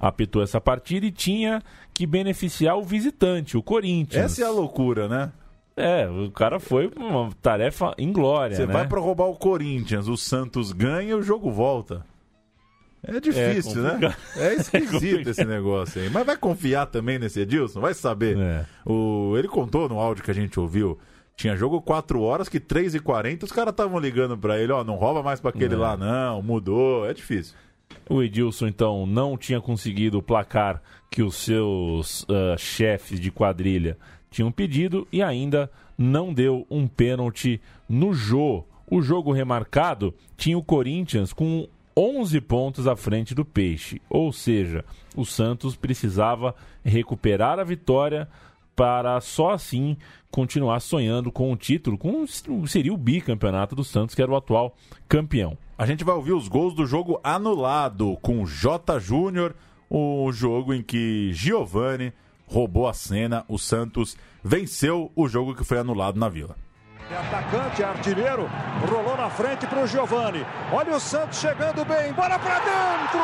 apitou essa partida e tinha que beneficiar o visitante, o Corinthians.
Essa é a loucura, né?
É, o cara foi uma tarefa inglória,
Você
né?
vai para roubar o Corinthians, o Santos ganha e o jogo volta. É difícil, né?
complicado.
É esquisito
É
esse negócio aí. Mas vai confiar também nesse Edilson? Vai saber.
É.
O... Ele contou no áudio que a gente ouviu. Tinha jogo 4 horas que 3 e 40 os caras estavam ligando pra ele, ó, não rouba mais pra aquele
É.
lá não, mudou, é difícil.
O Edilson, então, não tinha conseguido o placar que os seus ah, chefes de quadrilha tinham pedido e ainda não deu um pênalti no Jô. O jogo remarcado tinha o Corinthians com 11 pontos à frente do Peixe, ou seja, o Santos precisava recuperar a vitória para só assim continuar sonhando com o título, com seria o bicampeonato do Santos, que era o atual campeão.
A gente vai ouvir os gols do jogo anulado com J. Júnior, o jogo em que Giovani roubou a cena, o Santos venceu o jogo que foi anulado na Vila.
É atacante, artilheiro, rolou na frente para o Giovani. Olha o Santos chegando bem, bola para dentro!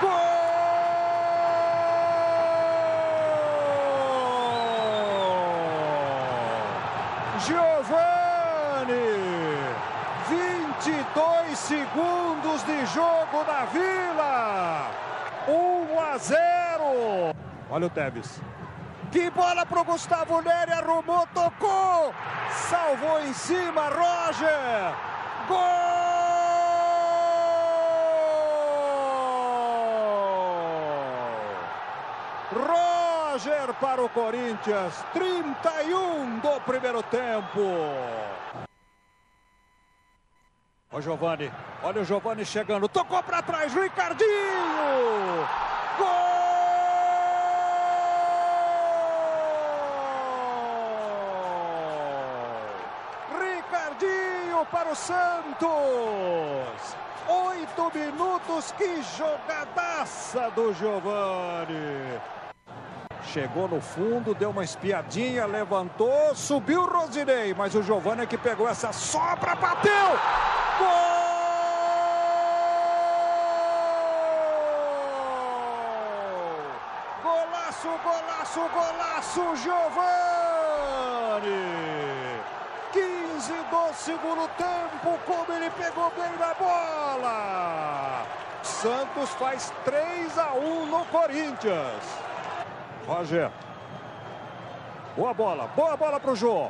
Gol! Giovani! 22 segundos de jogo na Vila! 1 a 0! Olha o Tevez. Que bola pro Gustavo Neri, arrumou, tocou, salvou em cima, Roger. Gol! Roger para o Corinthians, 31 do primeiro tempo. Olha o Giovani, olha o Giovani chegando, tocou para trás, Ricardinho! Gol! Ricardinho para o Santos. Oito minutos, que jogadaça do Giovani. Chegou no fundo, deu uma espiadinha, levantou, subiu o Rosinei, mas o Giovani é que pegou essa sobra, bateu! Gol! Golaço, golaço, golaço, Giovani! 15 do segundo tempo, como ele pegou bem na bola! Santos faz 3 a 1 no Corinthians. Roger. Boa bola, boa bola pro Jô.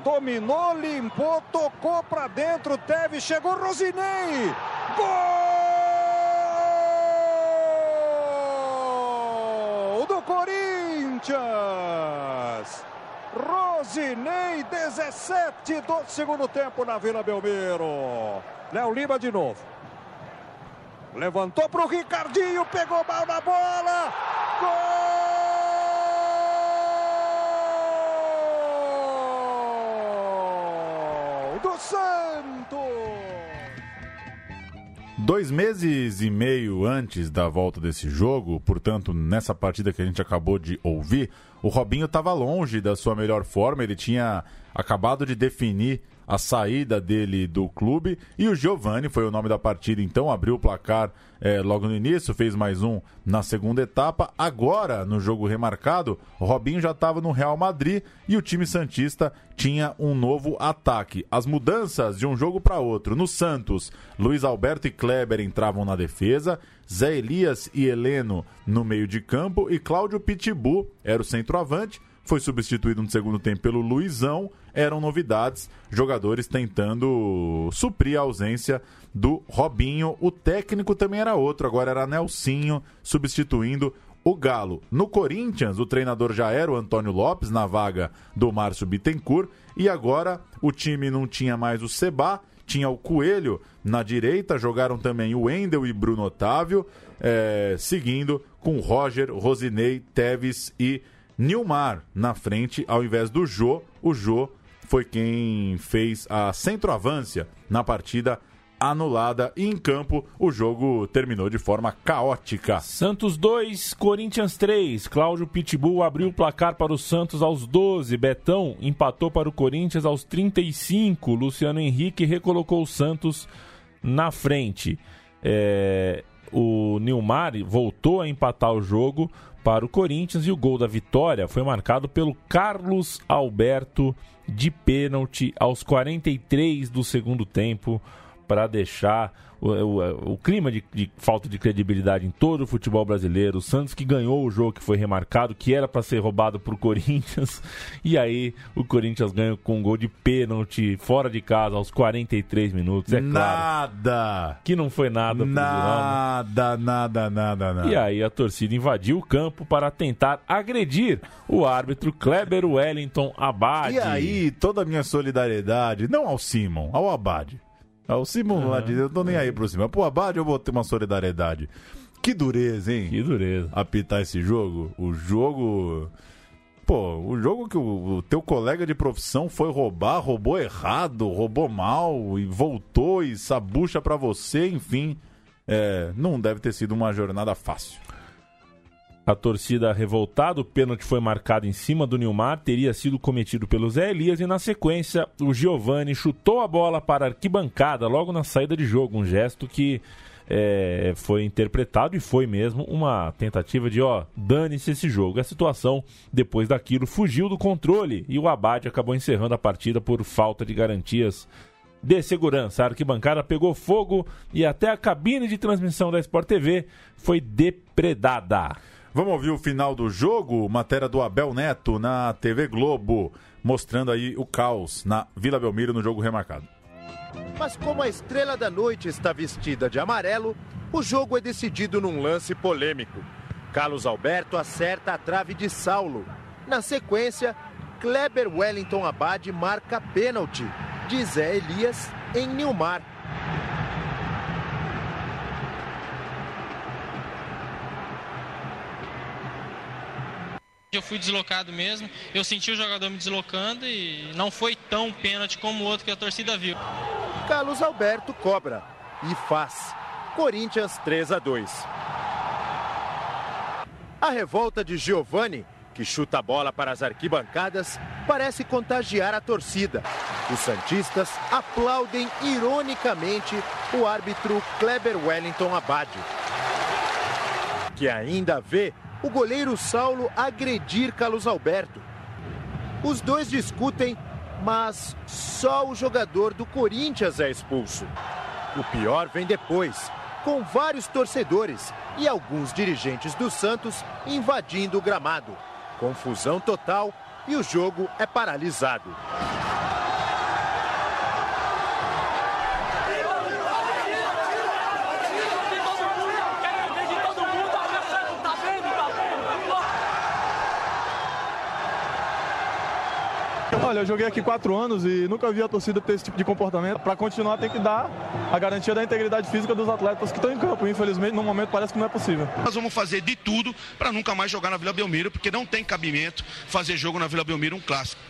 Dominou, limpou, tocou para dentro, Teve, chegou Rosinei. Gol do Corinthians. Rosinei, 17 do segundo tempo na Vila Belmiro. Léo Lima de novo. Levantou para o Ricardinho, pegou mal na bola. Gol do Santos.
Dois meses e meio antes da volta desse jogo, portanto, nessa partida que a gente acabou de ouvir, o Robinho estava longe da sua melhor forma. Ele tinha acabado de definir a saída dele do clube. E o Giovani foi o nome da partida, então abriu o placar é, logo no início, fez mais um na segunda etapa. Agora, no jogo remarcado, o Robinho já estava no Real Madrid e o time Santista tinha um novo ataque. As mudanças de um jogo para outro. No Santos, Luiz Alberto e Kleber entravam na defesa, Zé Elias e Heleno no meio de campo e Cláudio Pitbull era o centroavante foi substituído no segundo tempo pelo Luizão. Eram novidades, jogadores tentando suprir a ausência do Robinho. O técnico também era outro, agora era Nelsinho substituindo o Galo. No Corinthians, o treinador já era o Antônio Lopes, na vaga do Márcio Bittencourt. E agora o time não tinha mais o Seba, tinha o Coelho na direita, jogaram também o Wendel e Bruno Otávio, é, seguindo com Roger, Rosinei, Teves e Nilmar na frente ao invés do Jô. O Jô foi quem fez a centroavância na partida anulada e em campo o jogo terminou de forma caótica.
Santos 2, Corinthians 3. Cláudio Pitbull abriu o placar para o Santos aos 12. Betão empatou para o Corinthians aos 35. Luciano Henrique recolocou o Santos na frente. É, o Nilmar voltou a empatar o jogo para o Corinthians e o gol da vitória foi marcado pelo Carlos Alberto de pênalti aos 43 do segundo tempo para deixar o, o, o clima de, de, falta de credibilidade em todo o futebol brasileiro. O Santos que ganhou o jogo que foi remarcado, que era para ser roubado para o Corinthians, e aí o Corinthians ganha com um gol de pênalti fora de casa aos 43 minutos. É
nada!
Claro, que não foi nada.
Nada, nada, nada, nada.
E aí a torcida invadiu o campo para tentar agredir o árbitro Kleber Wellington Abad.
E aí toda a minha solidariedade, não ao Simon, ao Abad. Ah, o Simon lá de eu tô nem aí pro Simon. Pro Abad eu vou ter uma solidariedade. Que dureza, hein?
Que dureza.
Apitar esse jogo. O jogo. Pô, o jogo que o, o, teu colega de profissão foi roubar, roubou errado, roubou mal e voltou e sabucha para você, enfim. É, não deve ter sido uma jornada fácil.
A torcida revoltada, o pênalti foi marcado em cima do Nilmar, teria sido cometido pelo Zé Elias e na sequência o Giovani chutou a bola para a arquibancada logo na saída de jogo, um gesto que é, foi interpretado e foi mesmo uma tentativa de, ó, dane-se esse jogo. A situação, depois daquilo, fugiu do controle e o Abade acabou encerrando a partida por falta de garantias de segurança. A arquibancada pegou fogo e até a cabine de transmissão da Sport TV foi depredada.
Vamos ouvir o final do jogo, matéria do Abel Neto na TV Globo, mostrando aí o caos na Vila Belmiro no jogo remarcado.
Mas como a estrela da noite está vestida de amarelo, o jogo é decidido num lance polêmico. Carlos Alberto acerta a trave de Saulo. Na sequência, Kleber Wellington Abad marca pênalti de Zé Elias em Nilmar.
Eu fui deslocado mesmo, eu senti o jogador me deslocando e não foi tão pênalti como o outro que a torcida viu.
Carlos Alberto cobra e faz. Corinthians 3 a 2. A revolta de Giovani, que chuta a bola para as arquibancadas, parece contagiar a torcida. Os Santistas aplaudem ironicamente o árbitro Kleber Wellington Abad, que ainda vê o goleiro Saulo agredir Carlos Alberto. Os dois discutem, mas só o jogador do Corinthians é expulso. O pior vem depois, com vários torcedores e alguns dirigentes do Santos invadindo o gramado. Confusão total e o jogo é paralisado.
Olha, eu joguei aqui quatro anos e nunca vi a torcida ter esse tipo de comportamento. Para continuar, tem que dar a garantia da integridade física dos atletas que estão em campo. Infelizmente, no momento, parece que não é possível.
Nós vamos fazer de tudo para nunca mais jogar na Vila Belmiro, porque não tem cabimento fazer jogo na Vila Belmiro um clássico.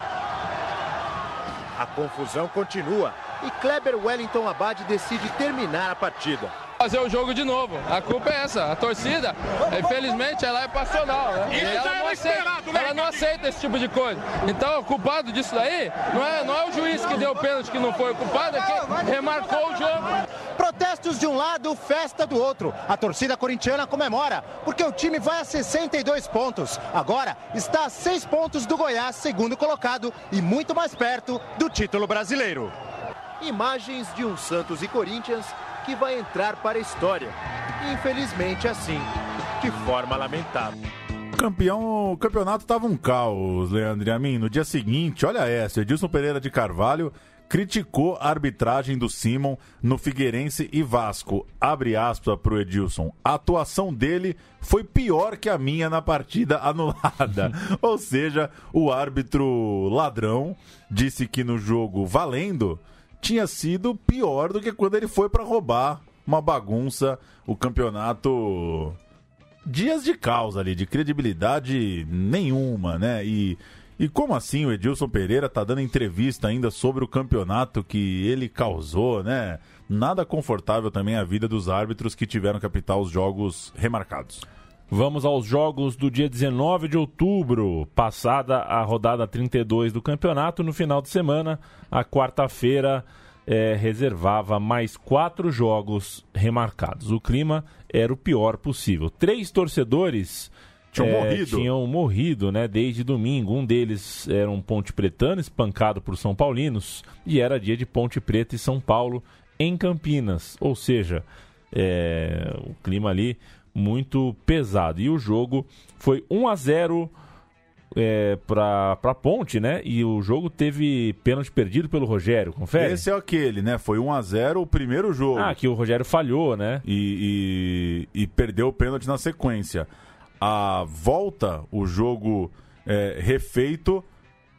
A confusão continua e Kleber Wellington Abad decide terminar a partida.
Fazer o jogo de novo. A culpa é essa. A torcida, infelizmente, ela é passional, né? E ela não, aceita, ela não aceita esse tipo de coisa. Então, o culpado disso daí não é, não é o juiz que deu o pênalti que não foi. O culpado é que remarcou o jogo.
Protestos de um lado, festa do outro. A torcida corintiana comemora, porque o time vai a 62 pontos. Agora está a 6 pontos do Goiás, segundo colocado, e muito mais perto do título brasileiro. Imagens de um Santos e Corinthians que vai entrar para a história. Infelizmente assim, de forma lamentável.
Campeão, o campeonato tava um caos, Leandro e a mim. No dia seguinte, olha essa, Edilson Pereira de Carvalho criticou a arbitragem do Simon no Figueirense e Vasco. Abre aspas pro Edilson. A atuação dele foi pior que a minha na partida anulada. Ou seja, o árbitro ladrão disse que no jogo valendo tinha sido pior do que quando ele foi para roubar uma bagunça o campeonato dias de causa ali, de credibilidade nenhuma, né? E, e como assim o Edilson Pereira tá dando entrevista ainda sobre o campeonato que ele causou, né? Nada confortável também a vida dos árbitros que tiveram que apitar os jogos remarcados.
Vamos aos jogos do dia 19 de outubro, passada a rodada 32 do campeonato. No final de semana, a quarta-feira é, reservava mais quatro jogos remarcados. O clima era o pior possível. Três torcedores
tinham,
é,
morrido.
tinham morrido né, desde domingo. Um deles era um Ponte Pretano, espancado por São Paulinos, e era dia de Ponte Preta e São Paulo em Campinas. Ou seja, é, o clima ali muito pesado. E o jogo foi 1 a 0 é, para pra Ponte, né? E o jogo teve pênalti perdido pelo Rogério, confere?
Esse é aquele, né? Foi 1 a 0 o primeiro jogo.
Ah, que o Rogério falhou, né?
E, e, e perdeu o pênalti na sequência. A volta, o jogo é, refeito,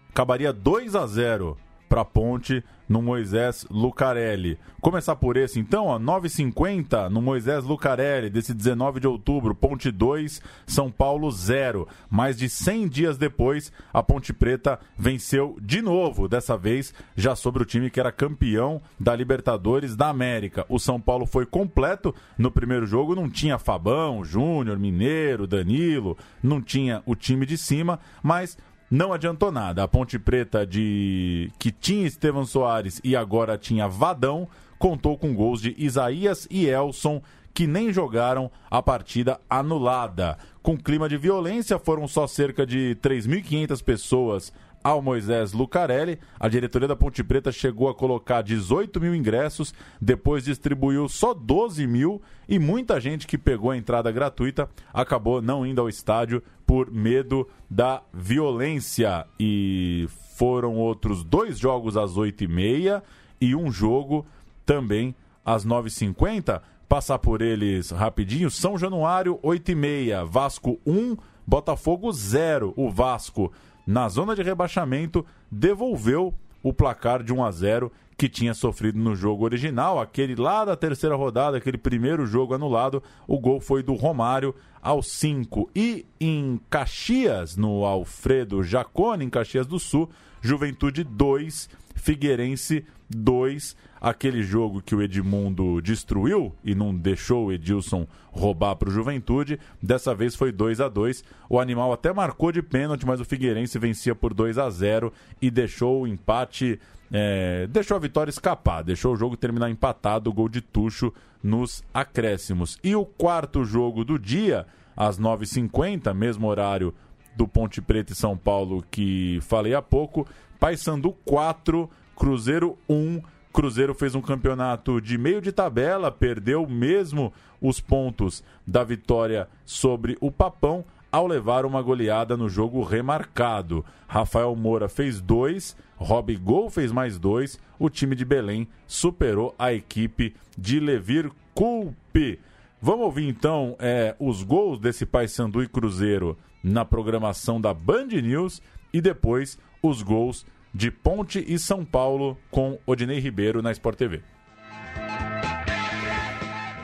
acabaria 2 a 0 para Ponte no Moisés Lucarelli. Começar por esse então, ó, 9,50 no Moisés Lucarelli, desse 19 de outubro, Ponte 2, São Paulo 0. Mais de 100 dias depois, a Ponte Preta venceu de novo, dessa vez já sobre o time que era campeão da Libertadores da América. O São Paulo foi completo no primeiro jogo, não tinha Fabão, Júnior, Mineiro, Danilo, não tinha o time de cima, mas não adiantou nada. A Ponte Preta de que tinha Estevão Soares e agora tinha Vadão, contou com gols de Isaías e Elson, que nem jogaram a partida anulada. Com clima de violência, foram só cerca de 3.500 pessoas ao Moisés Lucarelli. A diretoria da Ponte Preta chegou a colocar 18 mil ingressos, depois distribuiu só 12 mil e muita gente que pegou a entrada gratuita acabou não indo ao estádio por medo da violência. E foram outros dois jogos às 8h30 e um jogo também às 9h50. Passar por eles rapidinho. São Januário, 8h30. Vasco 1, Botafogo 0. O Vasco na zona de rebaixamento, devolveu o placar de 1 a 0 que tinha sofrido no jogo original, aquele lá da terceira rodada, aquele primeiro jogo anulado, o gol foi do Romário aos 5. E em Caxias, no Alfredo Jacone, em Caxias do Sul, Juventude 2, Figueirense 2, aquele jogo que o Edmundo destruiu e não deixou o Edilson roubar para o Juventude. Dessa vez foi 2 a 2 O animal até marcou de pênalti, mas o Figueirense vencia por 2 a 0 e deixou o empate. É, deixou a vitória escapar, deixou o jogo terminar empatado, gol de Tuxo nos acréscimos. E o quarto jogo do dia, às 9h50, mesmo horário do Ponte Preta e São Paulo que falei há pouco, Paysandu 4, Cruzeiro 1. Cruzeiro fez um campeonato de meio de tabela, perdeu mesmo os pontos da vitória sobre o Papão ao levar uma goleada no jogo remarcado. Rafael Moura fez dois, Rob Gol fez mais dois. O time de Belém superou a equipe de Levir Culpe. Vamos ouvir então é, os gols desse Paysandu e Cruzeiro na programação da Band News e depois os gols de Ponte e São Paulo com Odinei Ribeiro na Sport TV.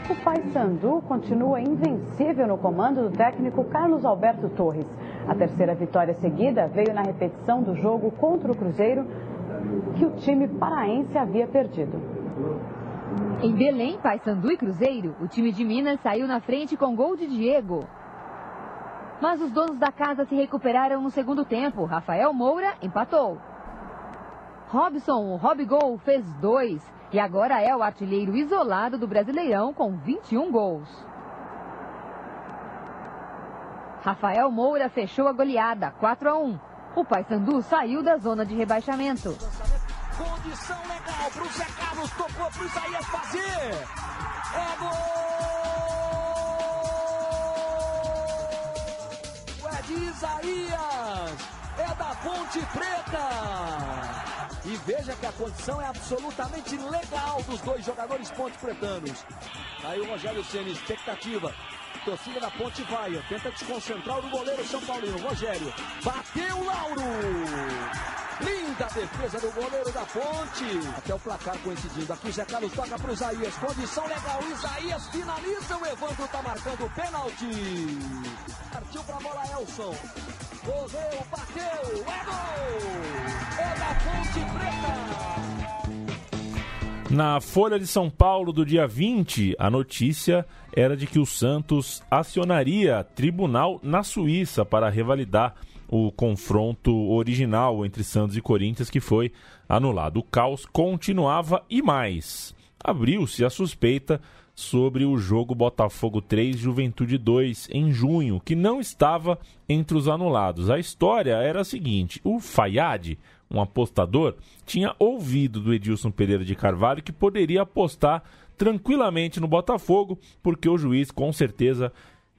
O Paysandu continua invencível no comando do técnico Carlos Alberto Torres. A terceira vitória seguida veio na repetição do jogo contra o Cruzeiro, que o time paraense havia perdido.
Em Belém, Paysandu e Cruzeiro, o time de Minas saiu na frente com gol de Diego. Mas os donos da casa se recuperaram no segundo tempo. Rafael Moura empatou. Robson, o Robigol, fez dois e agora é o artilheiro isolado do Brasileirão com 21 gols. Rafael Moura fechou a goleada, 4 a 1. O Paysandu saiu da zona de rebaixamento.
Condição legal pro Zé Carlos, tocou pro Isaías fazer. É gol! Ponte Preta. E veja que a condição é absolutamente legal dos dois jogadores ponte pretanos. Aí o Rogério Senna, expectativa. Torcida da Ponte vai, tenta desconcentrar o goleiro São Paulino. Rogério, bateu Lauro. Linda defesa do goleiro da Ponte. Até o placar coincidindo. Aqui Zé Carlos toca para o Isaías. Condição legal. Isaías finaliza. O Evandro está marcando o pênalti. Partiu para a bola Elson. Correu, bateu. É gol. É da Ponte Preta.
Na Folha de São Paulo do dia 20, a notícia era de que o Santos acionaria tribunal na Suíça para revalidar o confronto original entre Santos e Corinthians que foi anulado. O caos continuava e mais. Abriu-se a suspeita sobre o jogo Botafogo 3 Juventude 2 em junho, que não estava entre os anulados. A história era a seguinte: o Fayad, um apostador, tinha ouvido do Edilson Pereira de Carvalho que poderia apostar tranquilamente no Botafogo, porque o juiz com certeza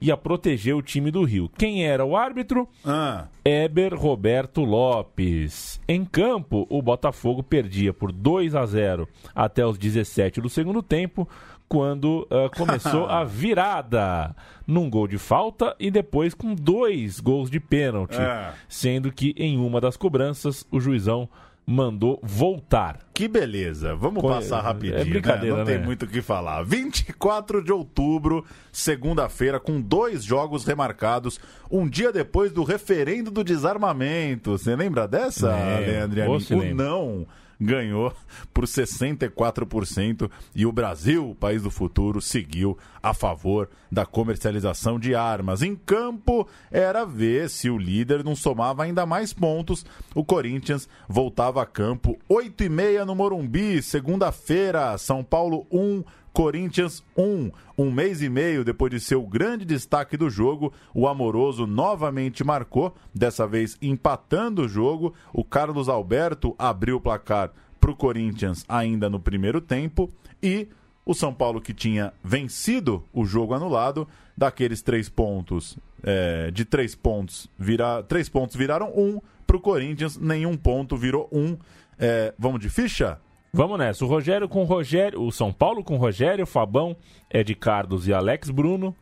ia proteger o time do Rio. Quem era o árbitro?
Ah.
Eber Roberto Lopes. Em campo, o Botafogo perdia por 2 a 0 até os 17 do segundo tempo, quando uh, começou a virada num gol de falta e depois com dois gols de pênalti,
É.
sendo que em uma das cobranças o juizão mandou voltar.
Que beleza. Vamos
Pô,
passar
é-
rapidinho.
é brincadeira,
né? Não tem
né?
muito o que falar. 24 de outubro, segunda-feira, com dois jogos remarcados, um dia depois do referendo do desarmamento. Você lembra dessa,
Lembro.
Leandro? O não ganhou por 64% e o Brasil, o país do futuro, seguiu a favor da comercialização de armas. Em campo, era ver se o líder não somava ainda mais pontos. O Corinthians voltava a campo 8 e meia no Morumbi, segunda-feira, São Paulo 1, Corinthians 1. Um mês e meio depois de ser o grande destaque do jogo, o Amoroso novamente marcou, dessa vez empatando o jogo. O Carlos Alberto abriu o placar para o Corinthians ainda no primeiro tempo e o São Paulo que tinha vencido o jogo anulado, daqueles três pontos, é, de três pontos, vira, três pontos viraram um para o Corinthians, nenhum ponto virou um. É, vamos de ficha?
Vamos nessa. O Rogério com Rogério, o São Paulo com Rogério, Fabão, Ed Carlos e Alex Bruno.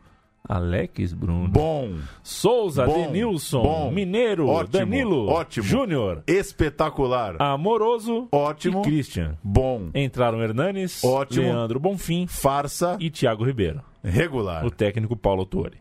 Alex Bruno.
Bom.
Souza,
Bom,
Denilson,
bom.
Mineiro,
Ótimo,
Danilo,
ótimo.
Júnior,
Espetacular.
Amoroso
Ótimo.
e Christian.
Bom.
Entraram Hernanes,
Ótimo.
Leandro Bonfim
Farsa.
e Thiago Ribeiro.
Regular.
O técnico Paulo Tuori.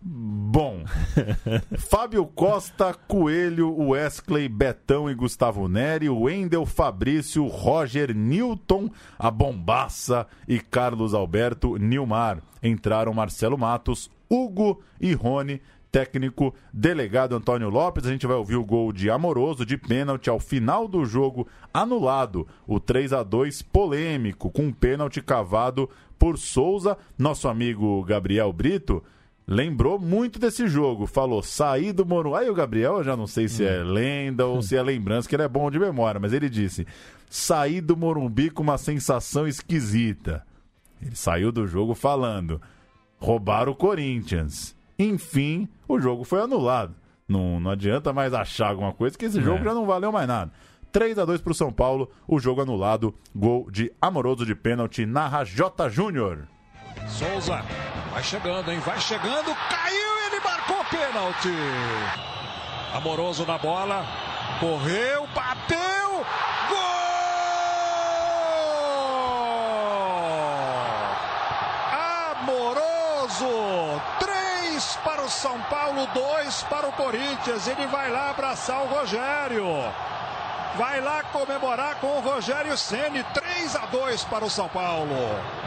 Bom. Fábio Costa, Coelho, Wesley, Betão e Gustavo Neri, Wendel, Fabrício, Roger, Newton, a Bombaça e Carlos Alberto Nilmar. Entraram Marcelo Matos, Hugo e Rony. Técnico delegado Antônio Lopes, a gente vai ouvir o gol de Amoroso de pênalti ao final do jogo anulado. O 3 a 2 polêmico, com um pênalti cavado por Souza. Nosso amigo Gabriel Brito lembrou muito desse jogo. Falou, saí do Morumbi. Aí o Gabriel, eu já não sei se é lenda ou se é lembrança, que ele é bom de memória, mas ele disse: saí do Morumbi com uma sensação esquisita. Ele saiu do jogo falando: roubaram o Corinthians. Enfim, o jogo foi anulado. Não, não adianta mais achar alguma coisa, que esse jogo
É.
já não valeu mais nada. 3 a 2 para o São Paulo, o jogo anulado, gol de Amoroso de pênalti, narra J. Júnior.
Souza vai chegando, hein? Vai chegando, caiu ele marcou pênalti. Amoroso na bola, correu, bateu, gol! Amoroso, três para o São Paulo, dois para o Corinthians. Ele vai lá abraçar o Rogério. Vai lá comemorar com o Rogério Ceni, 3 3 a 2 para o São Paulo.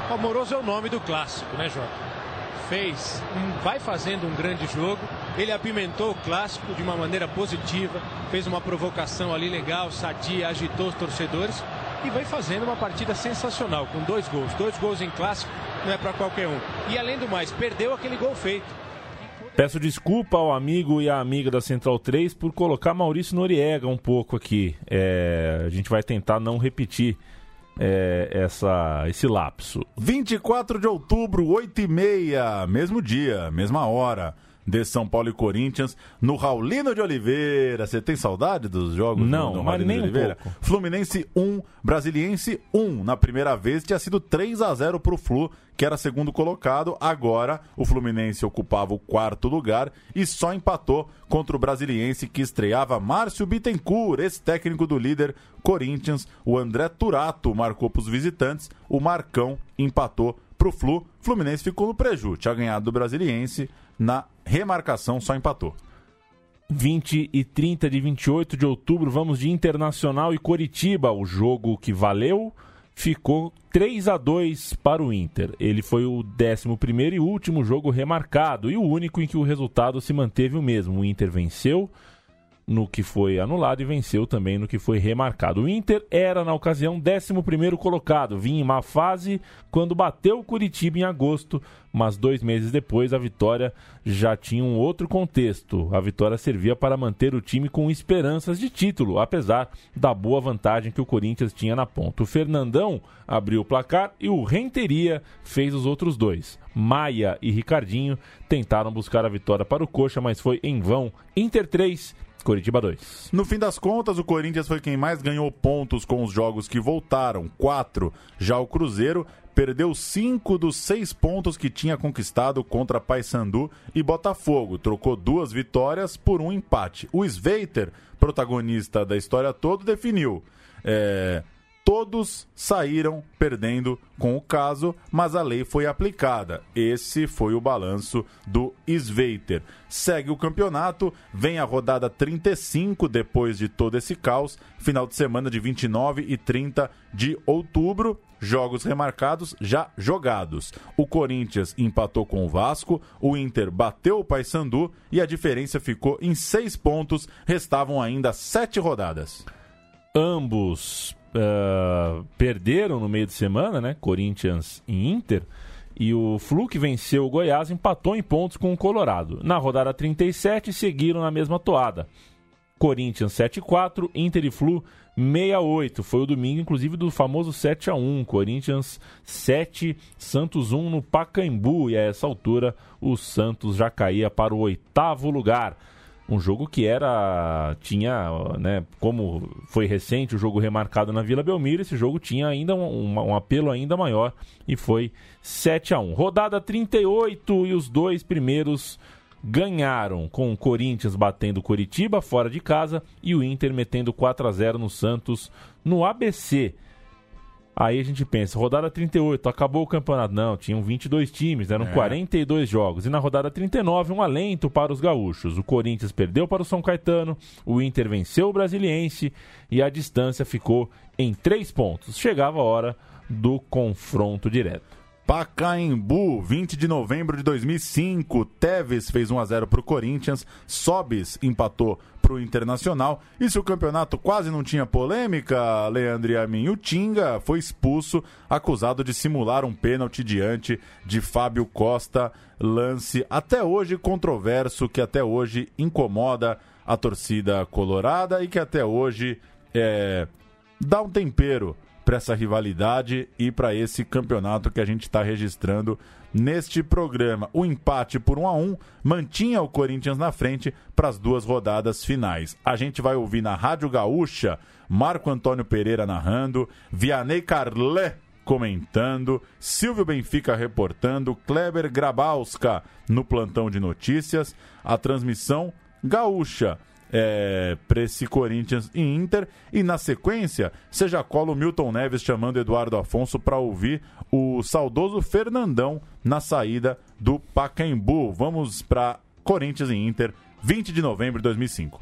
O Amoroso é o nome do clássico, né, Jota? Fez, um, vai fazendo um grande jogo. Ele apimentou o clássico de uma maneira positiva, fez uma provocação ali legal, sadia, agitou os torcedores e vai fazendo uma partida sensacional, com dois gols. Dois gols em clássico não é para qualquer um. E além do mais, perdeu aquele gol feito.
Peço desculpa ao amigo e à amiga da Central 3 por colocar Maurício Noriega um pouco aqui. É, a gente vai tentar não repetir é, essa, esse lapso.
24 de outubro, 8 e meia, mesmo dia, mesma hora de São Paulo e Corinthians no Raulino de Oliveira. Você tem saudade dos jogos
Não,
no
mas
Raulino
nem
de
um
Oliveira?
pouco.
Fluminense 1, Brasiliense 1. Na primeira vez tinha sido 3 a 0 pro Flu, que era segundo colocado. Agora o Fluminense ocupava o quarto lugar e só empatou contra o Brasiliense que estreava Márcio Bittencourt, ex-técnico do líder Corinthians. O André Turato marcou para os visitantes, o Marcão empatou pro Flu. Fluminense ficou no preju, tinha ganhado do Brasiliense na remarcação, só empatou.
20 e 30 de 28 de outubro, vamos de Internacional e Coritiba. O jogo que valeu ficou 3 a 2 para o Inter. Ele foi o 11 e último jogo remarcado e o único em que o resultado se manteve o mesmo. O Inter venceu no que foi anulado e venceu também no que foi remarcado. O Inter era, na ocasião, 11 colocado, vinha em má fase quando bateu o Curitiba em agosto, mas dois meses depois a vitória já tinha um outro contexto. A vitória servia para manter o time com esperanças de título, apesar da boa vantagem que o Corinthians tinha na ponta. O Fernandão abriu o placar e o Renteria fez os outros dois. Maia e Ricardinho tentaram buscar a vitória para o Coxa, mas foi em vão. Inter 3, Coritiba 2.
No fim das contas, o Corinthians foi quem mais ganhou pontos com os jogos que voltaram, quatro. Já o Cruzeiro perdeu cinco dos seis pontos que tinha conquistado contra Paysandu e Botafogo. Trocou duas vitórias por um empate. O Sveiter, protagonista da história toda, definiu. É, todos saíram perdendo com o caso, mas a lei foi aplicada. Esse foi o balanço do Sveiter. Segue o campeonato, vem a rodada 35 depois de todo esse caos, final de semana de 29 e 30 de outubro. Jogos remarcados já jogados. O Corinthians empatou com o Vasco, o Inter bateu o Paysandu e a diferença ficou em seis pontos. Restavam ainda sete rodadas.
Ambos uh, perderam no meio de semana, né? Corinthians e Inter. E o Flu, que venceu o Goiás, empatou em pontos com o Colorado. Na rodada 37, seguiram na mesma toada. Corinthians 7-4, Inter e Flu 68. Foi o domingo, inclusive, do famoso 7x1. Corinthians 7, Santos 1 no Pacaembu. E a essa altura, o Santos já caía para o oitavo lugar um jogo que era tinha, né, como foi recente o jogo remarcado na Vila Belmiro, esse jogo tinha ainda um, um, apelo ainda maior e foi 7 a 1. Rodada 38 e os dois primeiros ganharam com o Corinthians batendo Curitiba fora de casa e o Inter metendo 4 a 0 no Santos no ABC. Aí a gente pensa, rodada 38, acabou o campeonato. Não, tinham 22 times, eram
É.
42 jogos. E na rodada 39, um alento para os gaúchos. O Corinthians perdeu para o São Caetano, o Inter venceu o Brasiliense e a distância ficou em 3 pontos. Chegava a hora do confronto direto.
Pacaembu, 20 de novembro de 2005. Teves fez 1 a 0 pro Corinthians. Sobis empatou pro Internacional. E se o campeonato quase não tinha polêmica, Leandro e o Tinga foi expulso, acusado de simular um pênalti diante de Fábio Costa. Lance até hoje controverso, que até hoje incomoda a torcida colorada e que até hoje é, dá um tempero para essa rivalidade e para esse campeonato que a gente está registrando neste programa. O empate por 1 a 1 mantinha o Corinthians na frente para as duas rodadas finais. A gente vai ouvir na Rádio Gaúcha Marco Antônio Pereira narrando, Vianney Carlé comentando, Silvio Benfica reportando, Kleber Grabowska no plantão de notícias, a transmissão gaúcha é, para esse Corinthians e Inter. E na sequência, você já cola o Milton Neves chamando Eduardo Afonso para ouvir o saudoso Fernandão na saída do Pacaembu. Vamos para Corinthians e Inter, 20 de novembro de 2005.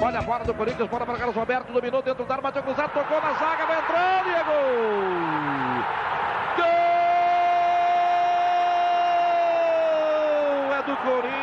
Olha a bola do Corinthians, bola para Carlos Roberto, dominou dentro da arma, bateu cruzado, tocou na zaga, vai entrando e é gol! Gol! É do Corinthians!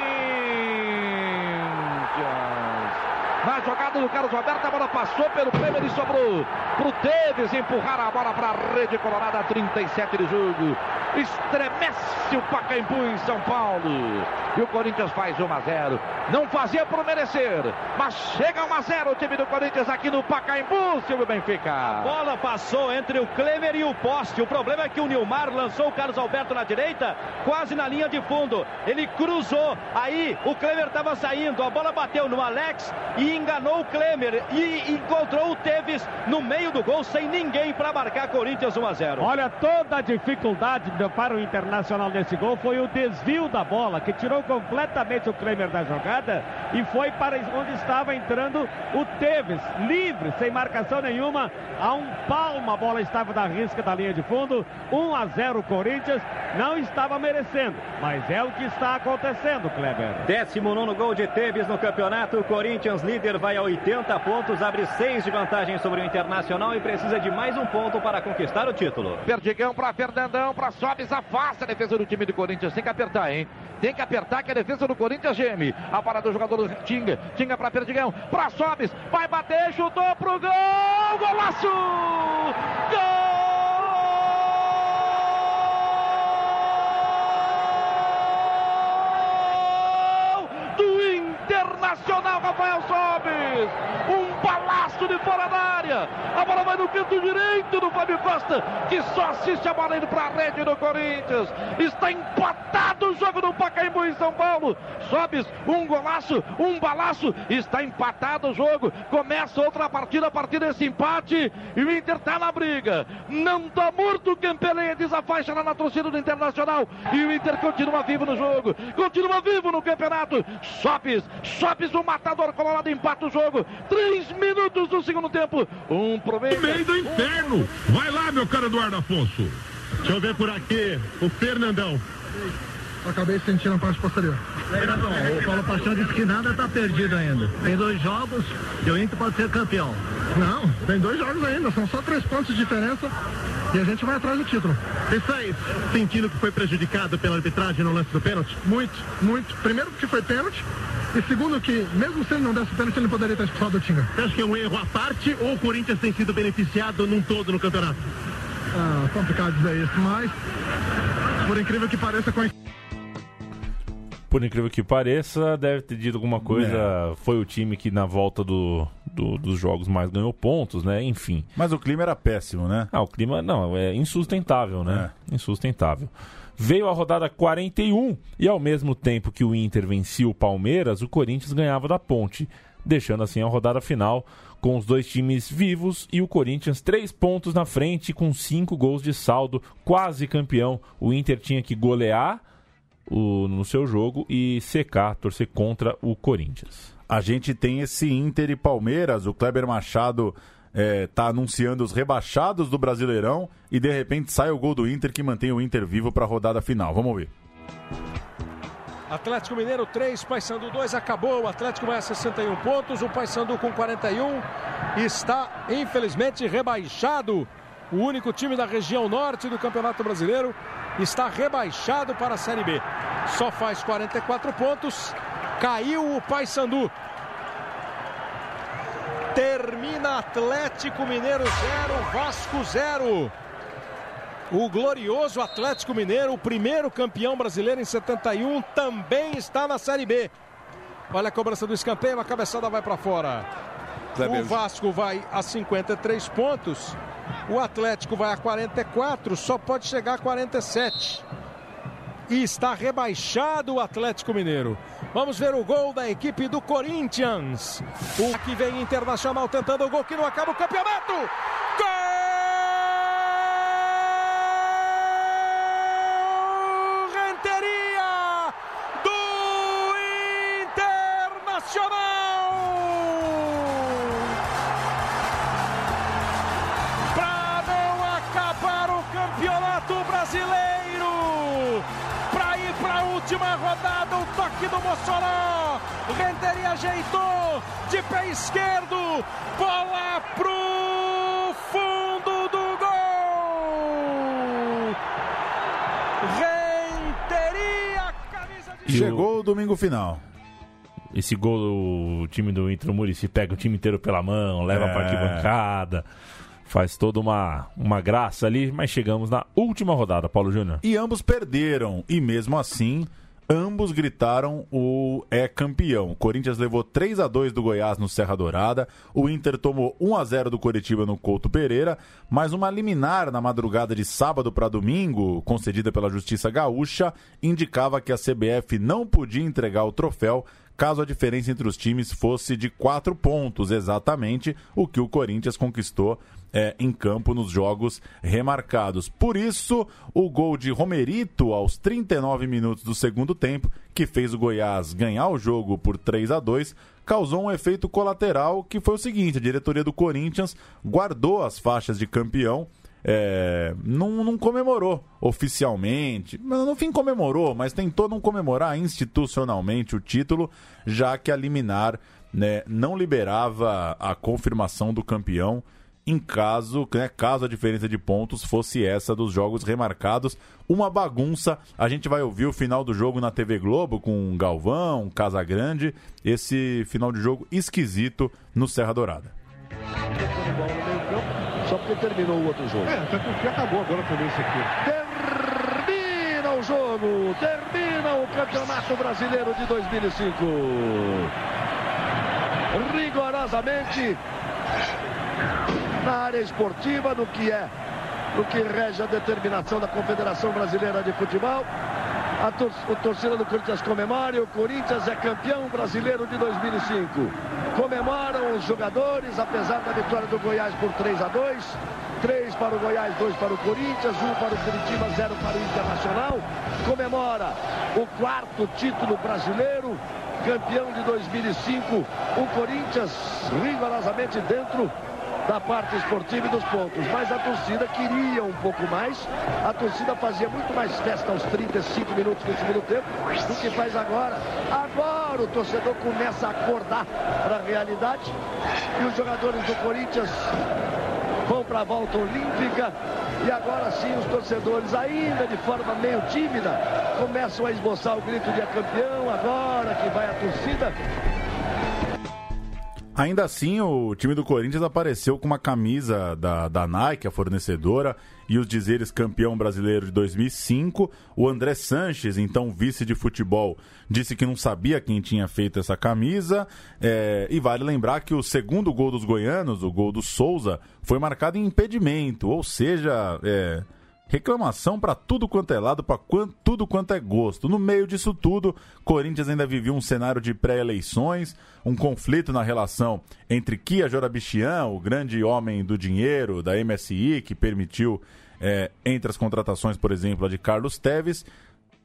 Na jogada do Carlos Roberto, a bola passou pelo Kleber e sobrou pro Teves empurrar a bola para a rede colorada, 37 de jogo. Estremece o Pacaembu em São Paulo. E o Corinthians faz 1 a 0. Não fazia por merecer, mas chega 1 a 0 o time do Corinthians aqui no Pacaembu, Silvio Benfica.
A bola passou entre o Kleber e o poste. O problema é que o Nilmar lançou o Carlos Alberto na direita, quase na linha de fundo. Ele cruzou. Aí o Kleber estava saindo. A bola bateu no Alex e enganou o Kleber. E encontrou o Teves no meio do gol, sem ninguém para marcar Corinthians 1 a 0.
Olha, toda a dificuldade para o Internacional nesse gol foi o desvio da bola, que tirou completamente o Kleber da jogada e foi para onde estava entrando o Teves, livre, sem marcação nenhuma. A um palmo a bola estava da risca da linha de fundo. 1 a 0 Corinthians, não estava merecendo, mas é o que está acontecendo, Kleber.
19 gol de Teves no campeonato. O Corinthians, líder, vai a 80 pontos, abre 6 de vantagem sobre o Internacional e precisa de mais um ponto para conquistar o título.
Perdigão para Fernandão, para Sobes, afasta a defesa do time do Corinthians. Tem que apertar, hein? Tem que apertar que a defesa do Corinthians geme. A bola do jogador Tinga. Tinga para Perdigão. Para Sobes. Vai bater, chutou pro gol. Golaço! Gol! Do Internacional, Rafael Sobes. Um balaço de fora da área. A bola vai no canto direito do Fábio Costa, que só assiste a bola indo para a rede do Corinthians. Está empatado o jogo do Pacaembu em São Paulo. Sobes, um golaço, um balaço. Está empatado o jogo. Começa outra partida a partir desse empate. E o Inter está na briga. Não está morto o Campeleia, diz a faixa lá na torcida do Internacional. E o Inter continua vivo no jogo. Continua vivo no campeonato. Sobes, Sobes, o matador colorado empata o jogo. Três minutos do segundo tempo. Um proveito.
No meio do inferno. Vai lá, meu cara Eduardo Afonso.
Deixa eu ver por aqui. O Fernandão.
Acabei sentindo a parte posterior.
Fernandão, o Paulo Paixão disse que nada está perdido ainda. Tem dois jogos e o Inter pode ser campeão.
Não, tem dois jogos ainda. São só três pontos de diferença. E a gente vai atrás do título.
Isso aí, sentindo que foi prejudicado pela arbitragem no lance do pênalti?
Muito, muito. Primeiro porque foi pênalti. E segundo que, mesmo se ele não desse pênalti, ele poderia ter expulsado o Tinga.
Você acha que é um erro à parte ou o Corinthians tem sido beneficiado num todo no campeonato?
Ah, complicado dizer isso, mas por incrível que pareça, com
por incrível que pareça, deve ter dito alguma coisa.
É.
Foi o time que na volta do, do- dos jogos mais ganhou pontos, né? Enfim.
Mas o clima era péssimo, né?
Ah, o clima não, é insustentável, né? Insustentável. Veio a rodada 41 e ao mesmo tempo que o Inter vencia o Palmeiras, o Corinthians ganhava da Ponte, deixando assim a rodada final com os dois times vivos e o Corinthians três pontos na frente com cinco gols de saldo, quase campeão. O Inter tinha que golear o- no seu jogo e secar, torcer contra o Corinthians.
A gente tem esse Inter e Palmeiras. O Kleber Machado está anunciando os rebaixados do Brasileirão e de repente sai o gol do Inter que mantém o Inter vivo para a rodada final. Vamos ver.
Atlético Mineiro 3, Paysandu 2, acabou. O Atlético vai a 61 pontos, o Paysandu com 41 está infelizmente rebaixado. O único time da região norte do Campeonato Brasileiro está rebaixado para a Série B. Só faz 44 pontos. Caiu o Paysandu. Termina Atlético Mineiro 0, Vasco 0. O glorioso Atlético Mineiro, o primeiro campeão brasileiro em 71, também está na Série B. Olha a cobrança do escanteio, a cabeçada vai para fora. O Vasco vai a 53 pontos. O Atlético vai a 44, só pode chegar a 47. E está rebaixado o Atlético Mineiro. Vamos ver o gol da equipe do Corinthians. O que vem Internacional tentando o gol que não acaba o campeonato.
Domingo final.
Esse gol, o time do Inter Murici pega o time inteiro pela mão, leva
É.
pra arquibancada, faz toda uma, uma graça ali, mas chegamos na última rodada, Paulo Júnior.
E ambos perderam. E mesmo assim, ambos gritaram o é campeão. O Corinthians levou 3 a 2 do Goiás no Serra Dourada. O Inter tomou 1 a 0 do Coritiba no Couto Pereira. Mas uma liminar na madrugada de sábado para domingo, concedida pela Justiça Gaúcha, indicava que a CBF não podia entregar o troféu caso a diferença entre os times fosse de quatro pontos, exatamente o que o Corinthians conquistou é, em campo nos jogos remarcados. Por isso, o gol de Romerito aos 39 minutos do segundo tempo, que fez o Goiás ganhar o jogo por 3 a 2 causou um efeito colateral que foi o seguinte: a diretoria do Corinthians guardou as faixas de campeão é, não, não comemorou oficialmente, no fim comemorou, mas tentou não comemorar institucionalmente o título, já que a liminar né, não liberava a confirmação do campeão em caso, né, caso a diferença de pontos fosse essa dos jogos remarcados. Uma bagunça. A gente vai ouvir o final do jogo na TV Globo com Galvão, Casagrande. Esse final de jogo esquisito no Serra Dourada.
Só porque terminou o outro jogo.
É, até porque acabou agora também isso aqui.
Termina o jogo, termina o Campeonato Brasileiro de 2005. Rigorosamente na área esportiva, no que é, no que rege a determinação da Confederação Brasileira de Futebol. A, tor a torcida do Corinthians comemora e o Corinthians é campeão brasileiro de 2005. Comemoram os jogadores, apesar da vitória do Goiás por 3 a 2. 3 para o Goiás, 2 para o Corinthians, 1 para o Curitiba, 0 para o Internacional. Comemora o quarto título brasileiro, campeão de 2005. O Corinthians rigorosamente dentro da parte esportiva e dos pontos. Mas a torcida queria um pouco mais. A torcida fazia muito mais festa aos 35 minutos do segundo tempo do que faz agora. Agora o torcedor começa a acordar para a realidade e os jogadores do Corinthians vão para a volta olímpica e agora sim os torcedores, ainda de forma meio tímida, começam a esboçar o grito de campeão. Agora que vai a torcida.
Ainda assim, o time do Corinthians apareceu com uma camisa da, da Nike, a fornecedora, e os dizeres campeão brasileiro de 2005. O André Sanches, então vice de futebol, disse que não sabia quem tinha feito essa camisa. É, e vale lembrar que o segundo gol dos goianos, o gol do Souza, foi marcado em impedimento, ou seja, é, reclamação para tudo quanto é lado, para tudo quanto é gosto. No meio disso tudo, Corinthians ainda vivia um cenário de pré-eleições, um conflito na relação entre Kia Jorabichian, o grande homem do dinheiro da MSI, que permitiu, é, entre as contratações, por exemplo, a de Carlos Teves,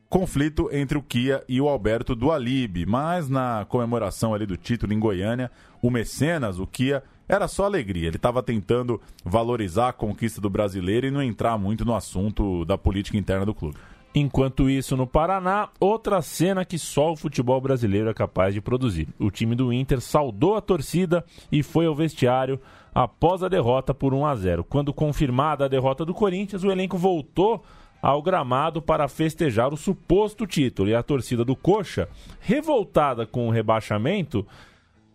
conflito entre o Kia e o Alberto Dualib. Mas na comemoração ali do título em Goiânia, o Mecenas, o Kia, era só alegria. Ele estava tentando valorizar a conquista do brasileiro e não entrar muito no assunto da política interna do clube.
Enquanto isso, no Paraná, outra cena que só o futebol brasileiro é capaz de produzir. O time do Inter saudou a torcida e foi ao vestiário após a derrota por 1 a 0. Quando confirmada a derrota do Corinthians, o elenco voltou ao gramado para festejar o suposto título. E a torcida do Coxa, revoltada com o rebaixamento,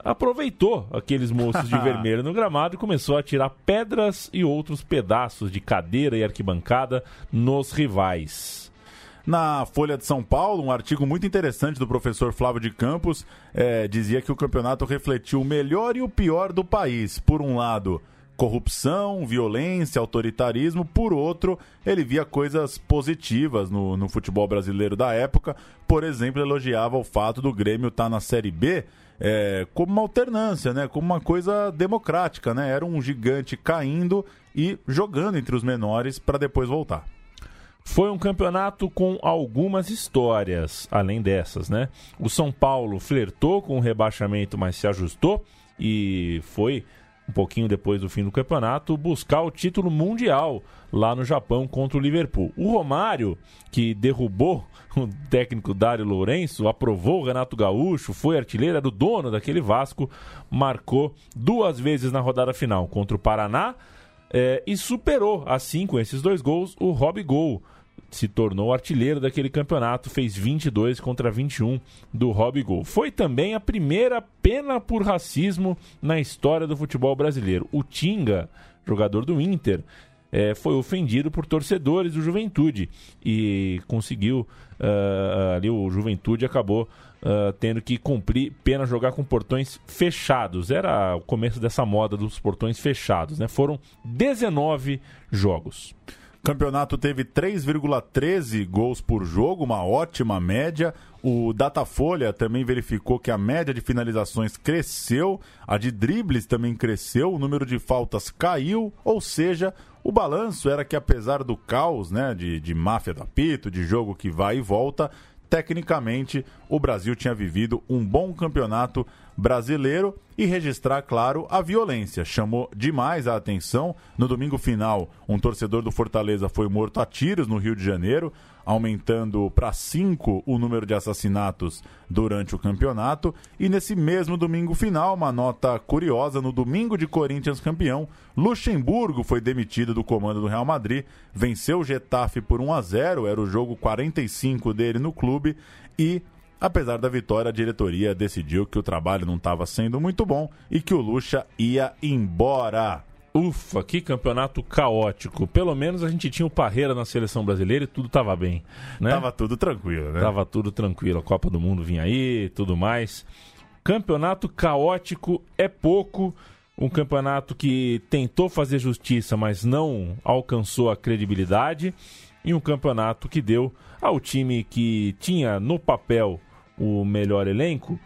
aproveitou aqueles moços de vermelho no gramado e começou a tirar pedras e outros pedaços de cadeira e arquibancada nos rivais.
Na Folha de São Paulo, um artigo muito interessante do professor Flávio de Campos eh, dizia que o campeonato refletiu o melhor e o pior do país. Por um lado, corrupção, violência, autoritarismo. Por outro, ele via coisas positivas no, no futebol brasileiro da época. Por exemplo, elogiava o fato do Grêmio estar na Série B é, como uma alternância, né? como uma coisa democrática. Né? Era um gigante caindo e jogando entre os menores para depois voltar.
Foi um campeonato com algumas histórias, além dessas, né? O São Paulo flertou com o rebaixamento, mas se ajustou e foi um pouquinho depois do fim do campeonato, buscar o título mundial lá no Japão contra o Liverpool. O Romário, que derrubou o técnico Dário Lourenço, aprovou o Renato Gaúcho, foi artilheiro, era o dono daquele Vasco, marcou duas vezes na rodada final contra o Paraná é, e superou, assim, com esses dois gols, o Rob Gol. Se tornou artilheiro daquele campeonato, fez 22 contra 21 do Rob Gol. Foi também a primeira pena por racismo na história do futebol brasileiro. O Tinga, jogador do Inter, é, foi ofendido por torcedores do Juventude e conseguiu uh, ali o Juventude acabou uh, tendo que cumprir pena jogar com portões fechados. Era o começo dessa moda dos portões fechados, né? Foram 19 jogos.
Campeonato teve 3,13 gols por jogo, uma ótima média. O Datafolha também verificou que a média de finalizações cresceu, a de dribles também cresceu, o número de faltas caiu, ou seja, o balanço era que apesar do caos, né, de, de máfia do apito, de jogo que vai e volta, tecnicamente o Brasil tinha vivido um bom campeonato brasileiro e registrar, claro, a violência. Chamou demais a atenção. No domingo final, um torcedor do Fortaleza foi morto a tiros no Rio de Janeiro aumentando para cinco o número de assassinatos durante o campeonato. E nesse mesmo domingo final, uma nota curiosa: no domingo de Corinthians campeão, Luxemburgo foi demitido do comando do Real Madrid, venceu o Getafe por 1 a 0, era o jogo 45 dele no clube e Apesar da vitória, a diretoria decidiu que o trabalho não estava sendo muito bom e que o Lucha ia embora.
Ufa, que campeonato caótico. Pelo menos a gente tinha o Parreira na seleção brasileira e tudo estava bem. Né?
Tava tudo tranquilo, né?
Tava tudo tranquilo. A Copa do Mundo vinha aí tudo mais. Campeonato caótico é pouco. Um campeonato que tentou fazer justiça, mas não alcançou a credibilidade. E um campeonato que deu ao time que tinha no papel o melhor elenco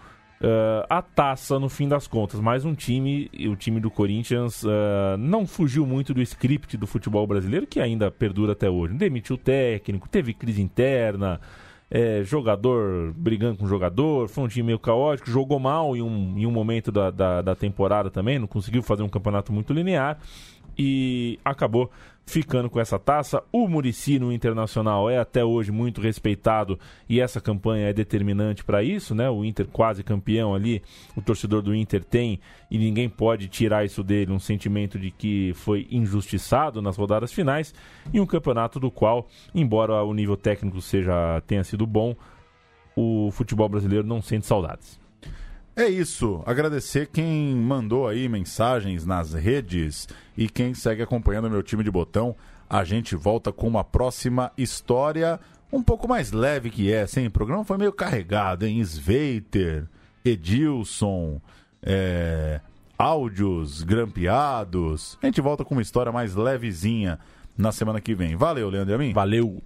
uh, a taça no fim das contas. Mas um time, o time do Corinthians, uh, não fugiu muito do script do futebol brasileiro, que ainda perdura até hoje. Demitiu o técnico, teve crise interna, é, jogador brigando com jogador, foi um time meio caótico, jogou mal em um, em um momento da, da, da temporada também, não conseguiu fazer um campeonato muito linear e acabou ficando com essa taça. O Murici no Internacional é até hoje muito respeitado e essa campanha é determinante para isso, né? O Inter quase campeão ali, o torcedor do Inter tem e ninguém pode tirar isso dele, um sentimento de que foi injustiçado nas rodadas finais e um campeonato do qual, embora o nível técnico seja tenha sido bom, o futebol brasileiro não sente saudades.
É isso. Agradecer quem mandou aí mensagens nas redes e quem segue acompanhando meu time de botão. A gente volta com uma próxima história um pouco mais leve que essa, hein? O programa foi meio carregado, hein? Sveiter, Edilson, é... áudios grampeados. A gente volta com uma história mais levezinha na semana que vem. Valeu, Leandro e a mim.
Valeu.